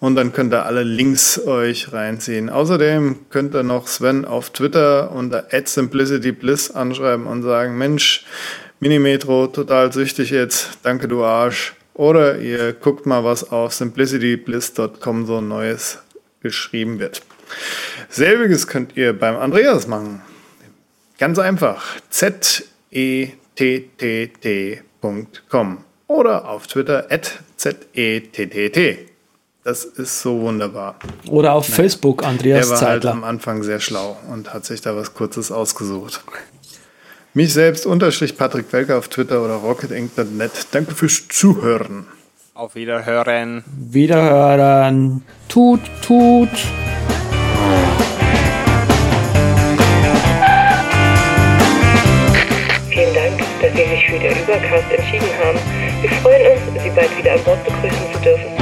Und dann könnt ihr alle Links euch reinziehen. Außerdem könnt ihr noch Sven auf Twitter unter @simplicitybliss anschreiben und sagen, Mensch, Minimetro, total süchtig jetzt, danke du Arsch. Oder ihr guckt mal, was auf simplicitybliss.com so Neues geschrieben wird. Selbiges könnt ihr beim Andreas machen. Ganz einfach. zetttt.com oder auf Twitter at zetttt. Das ist so wunderbar. Oder auf naja. Facebook, Andreas Er war halt am Anfang sehr schlau und hat sich da was Kurzes ausgesucht. Mich selbst unterstrich Patrick Welker auf Twitter oder rocketinc.net. Danke fürs Zuhören. Auf Wiederhören. Wiederhören. Tut, tut. Vielen Dank, dass Sie sich für den Übercast entschieden haben. Wir freuen uns, Sie bald wieder an Bord begrüßen zu dürfen.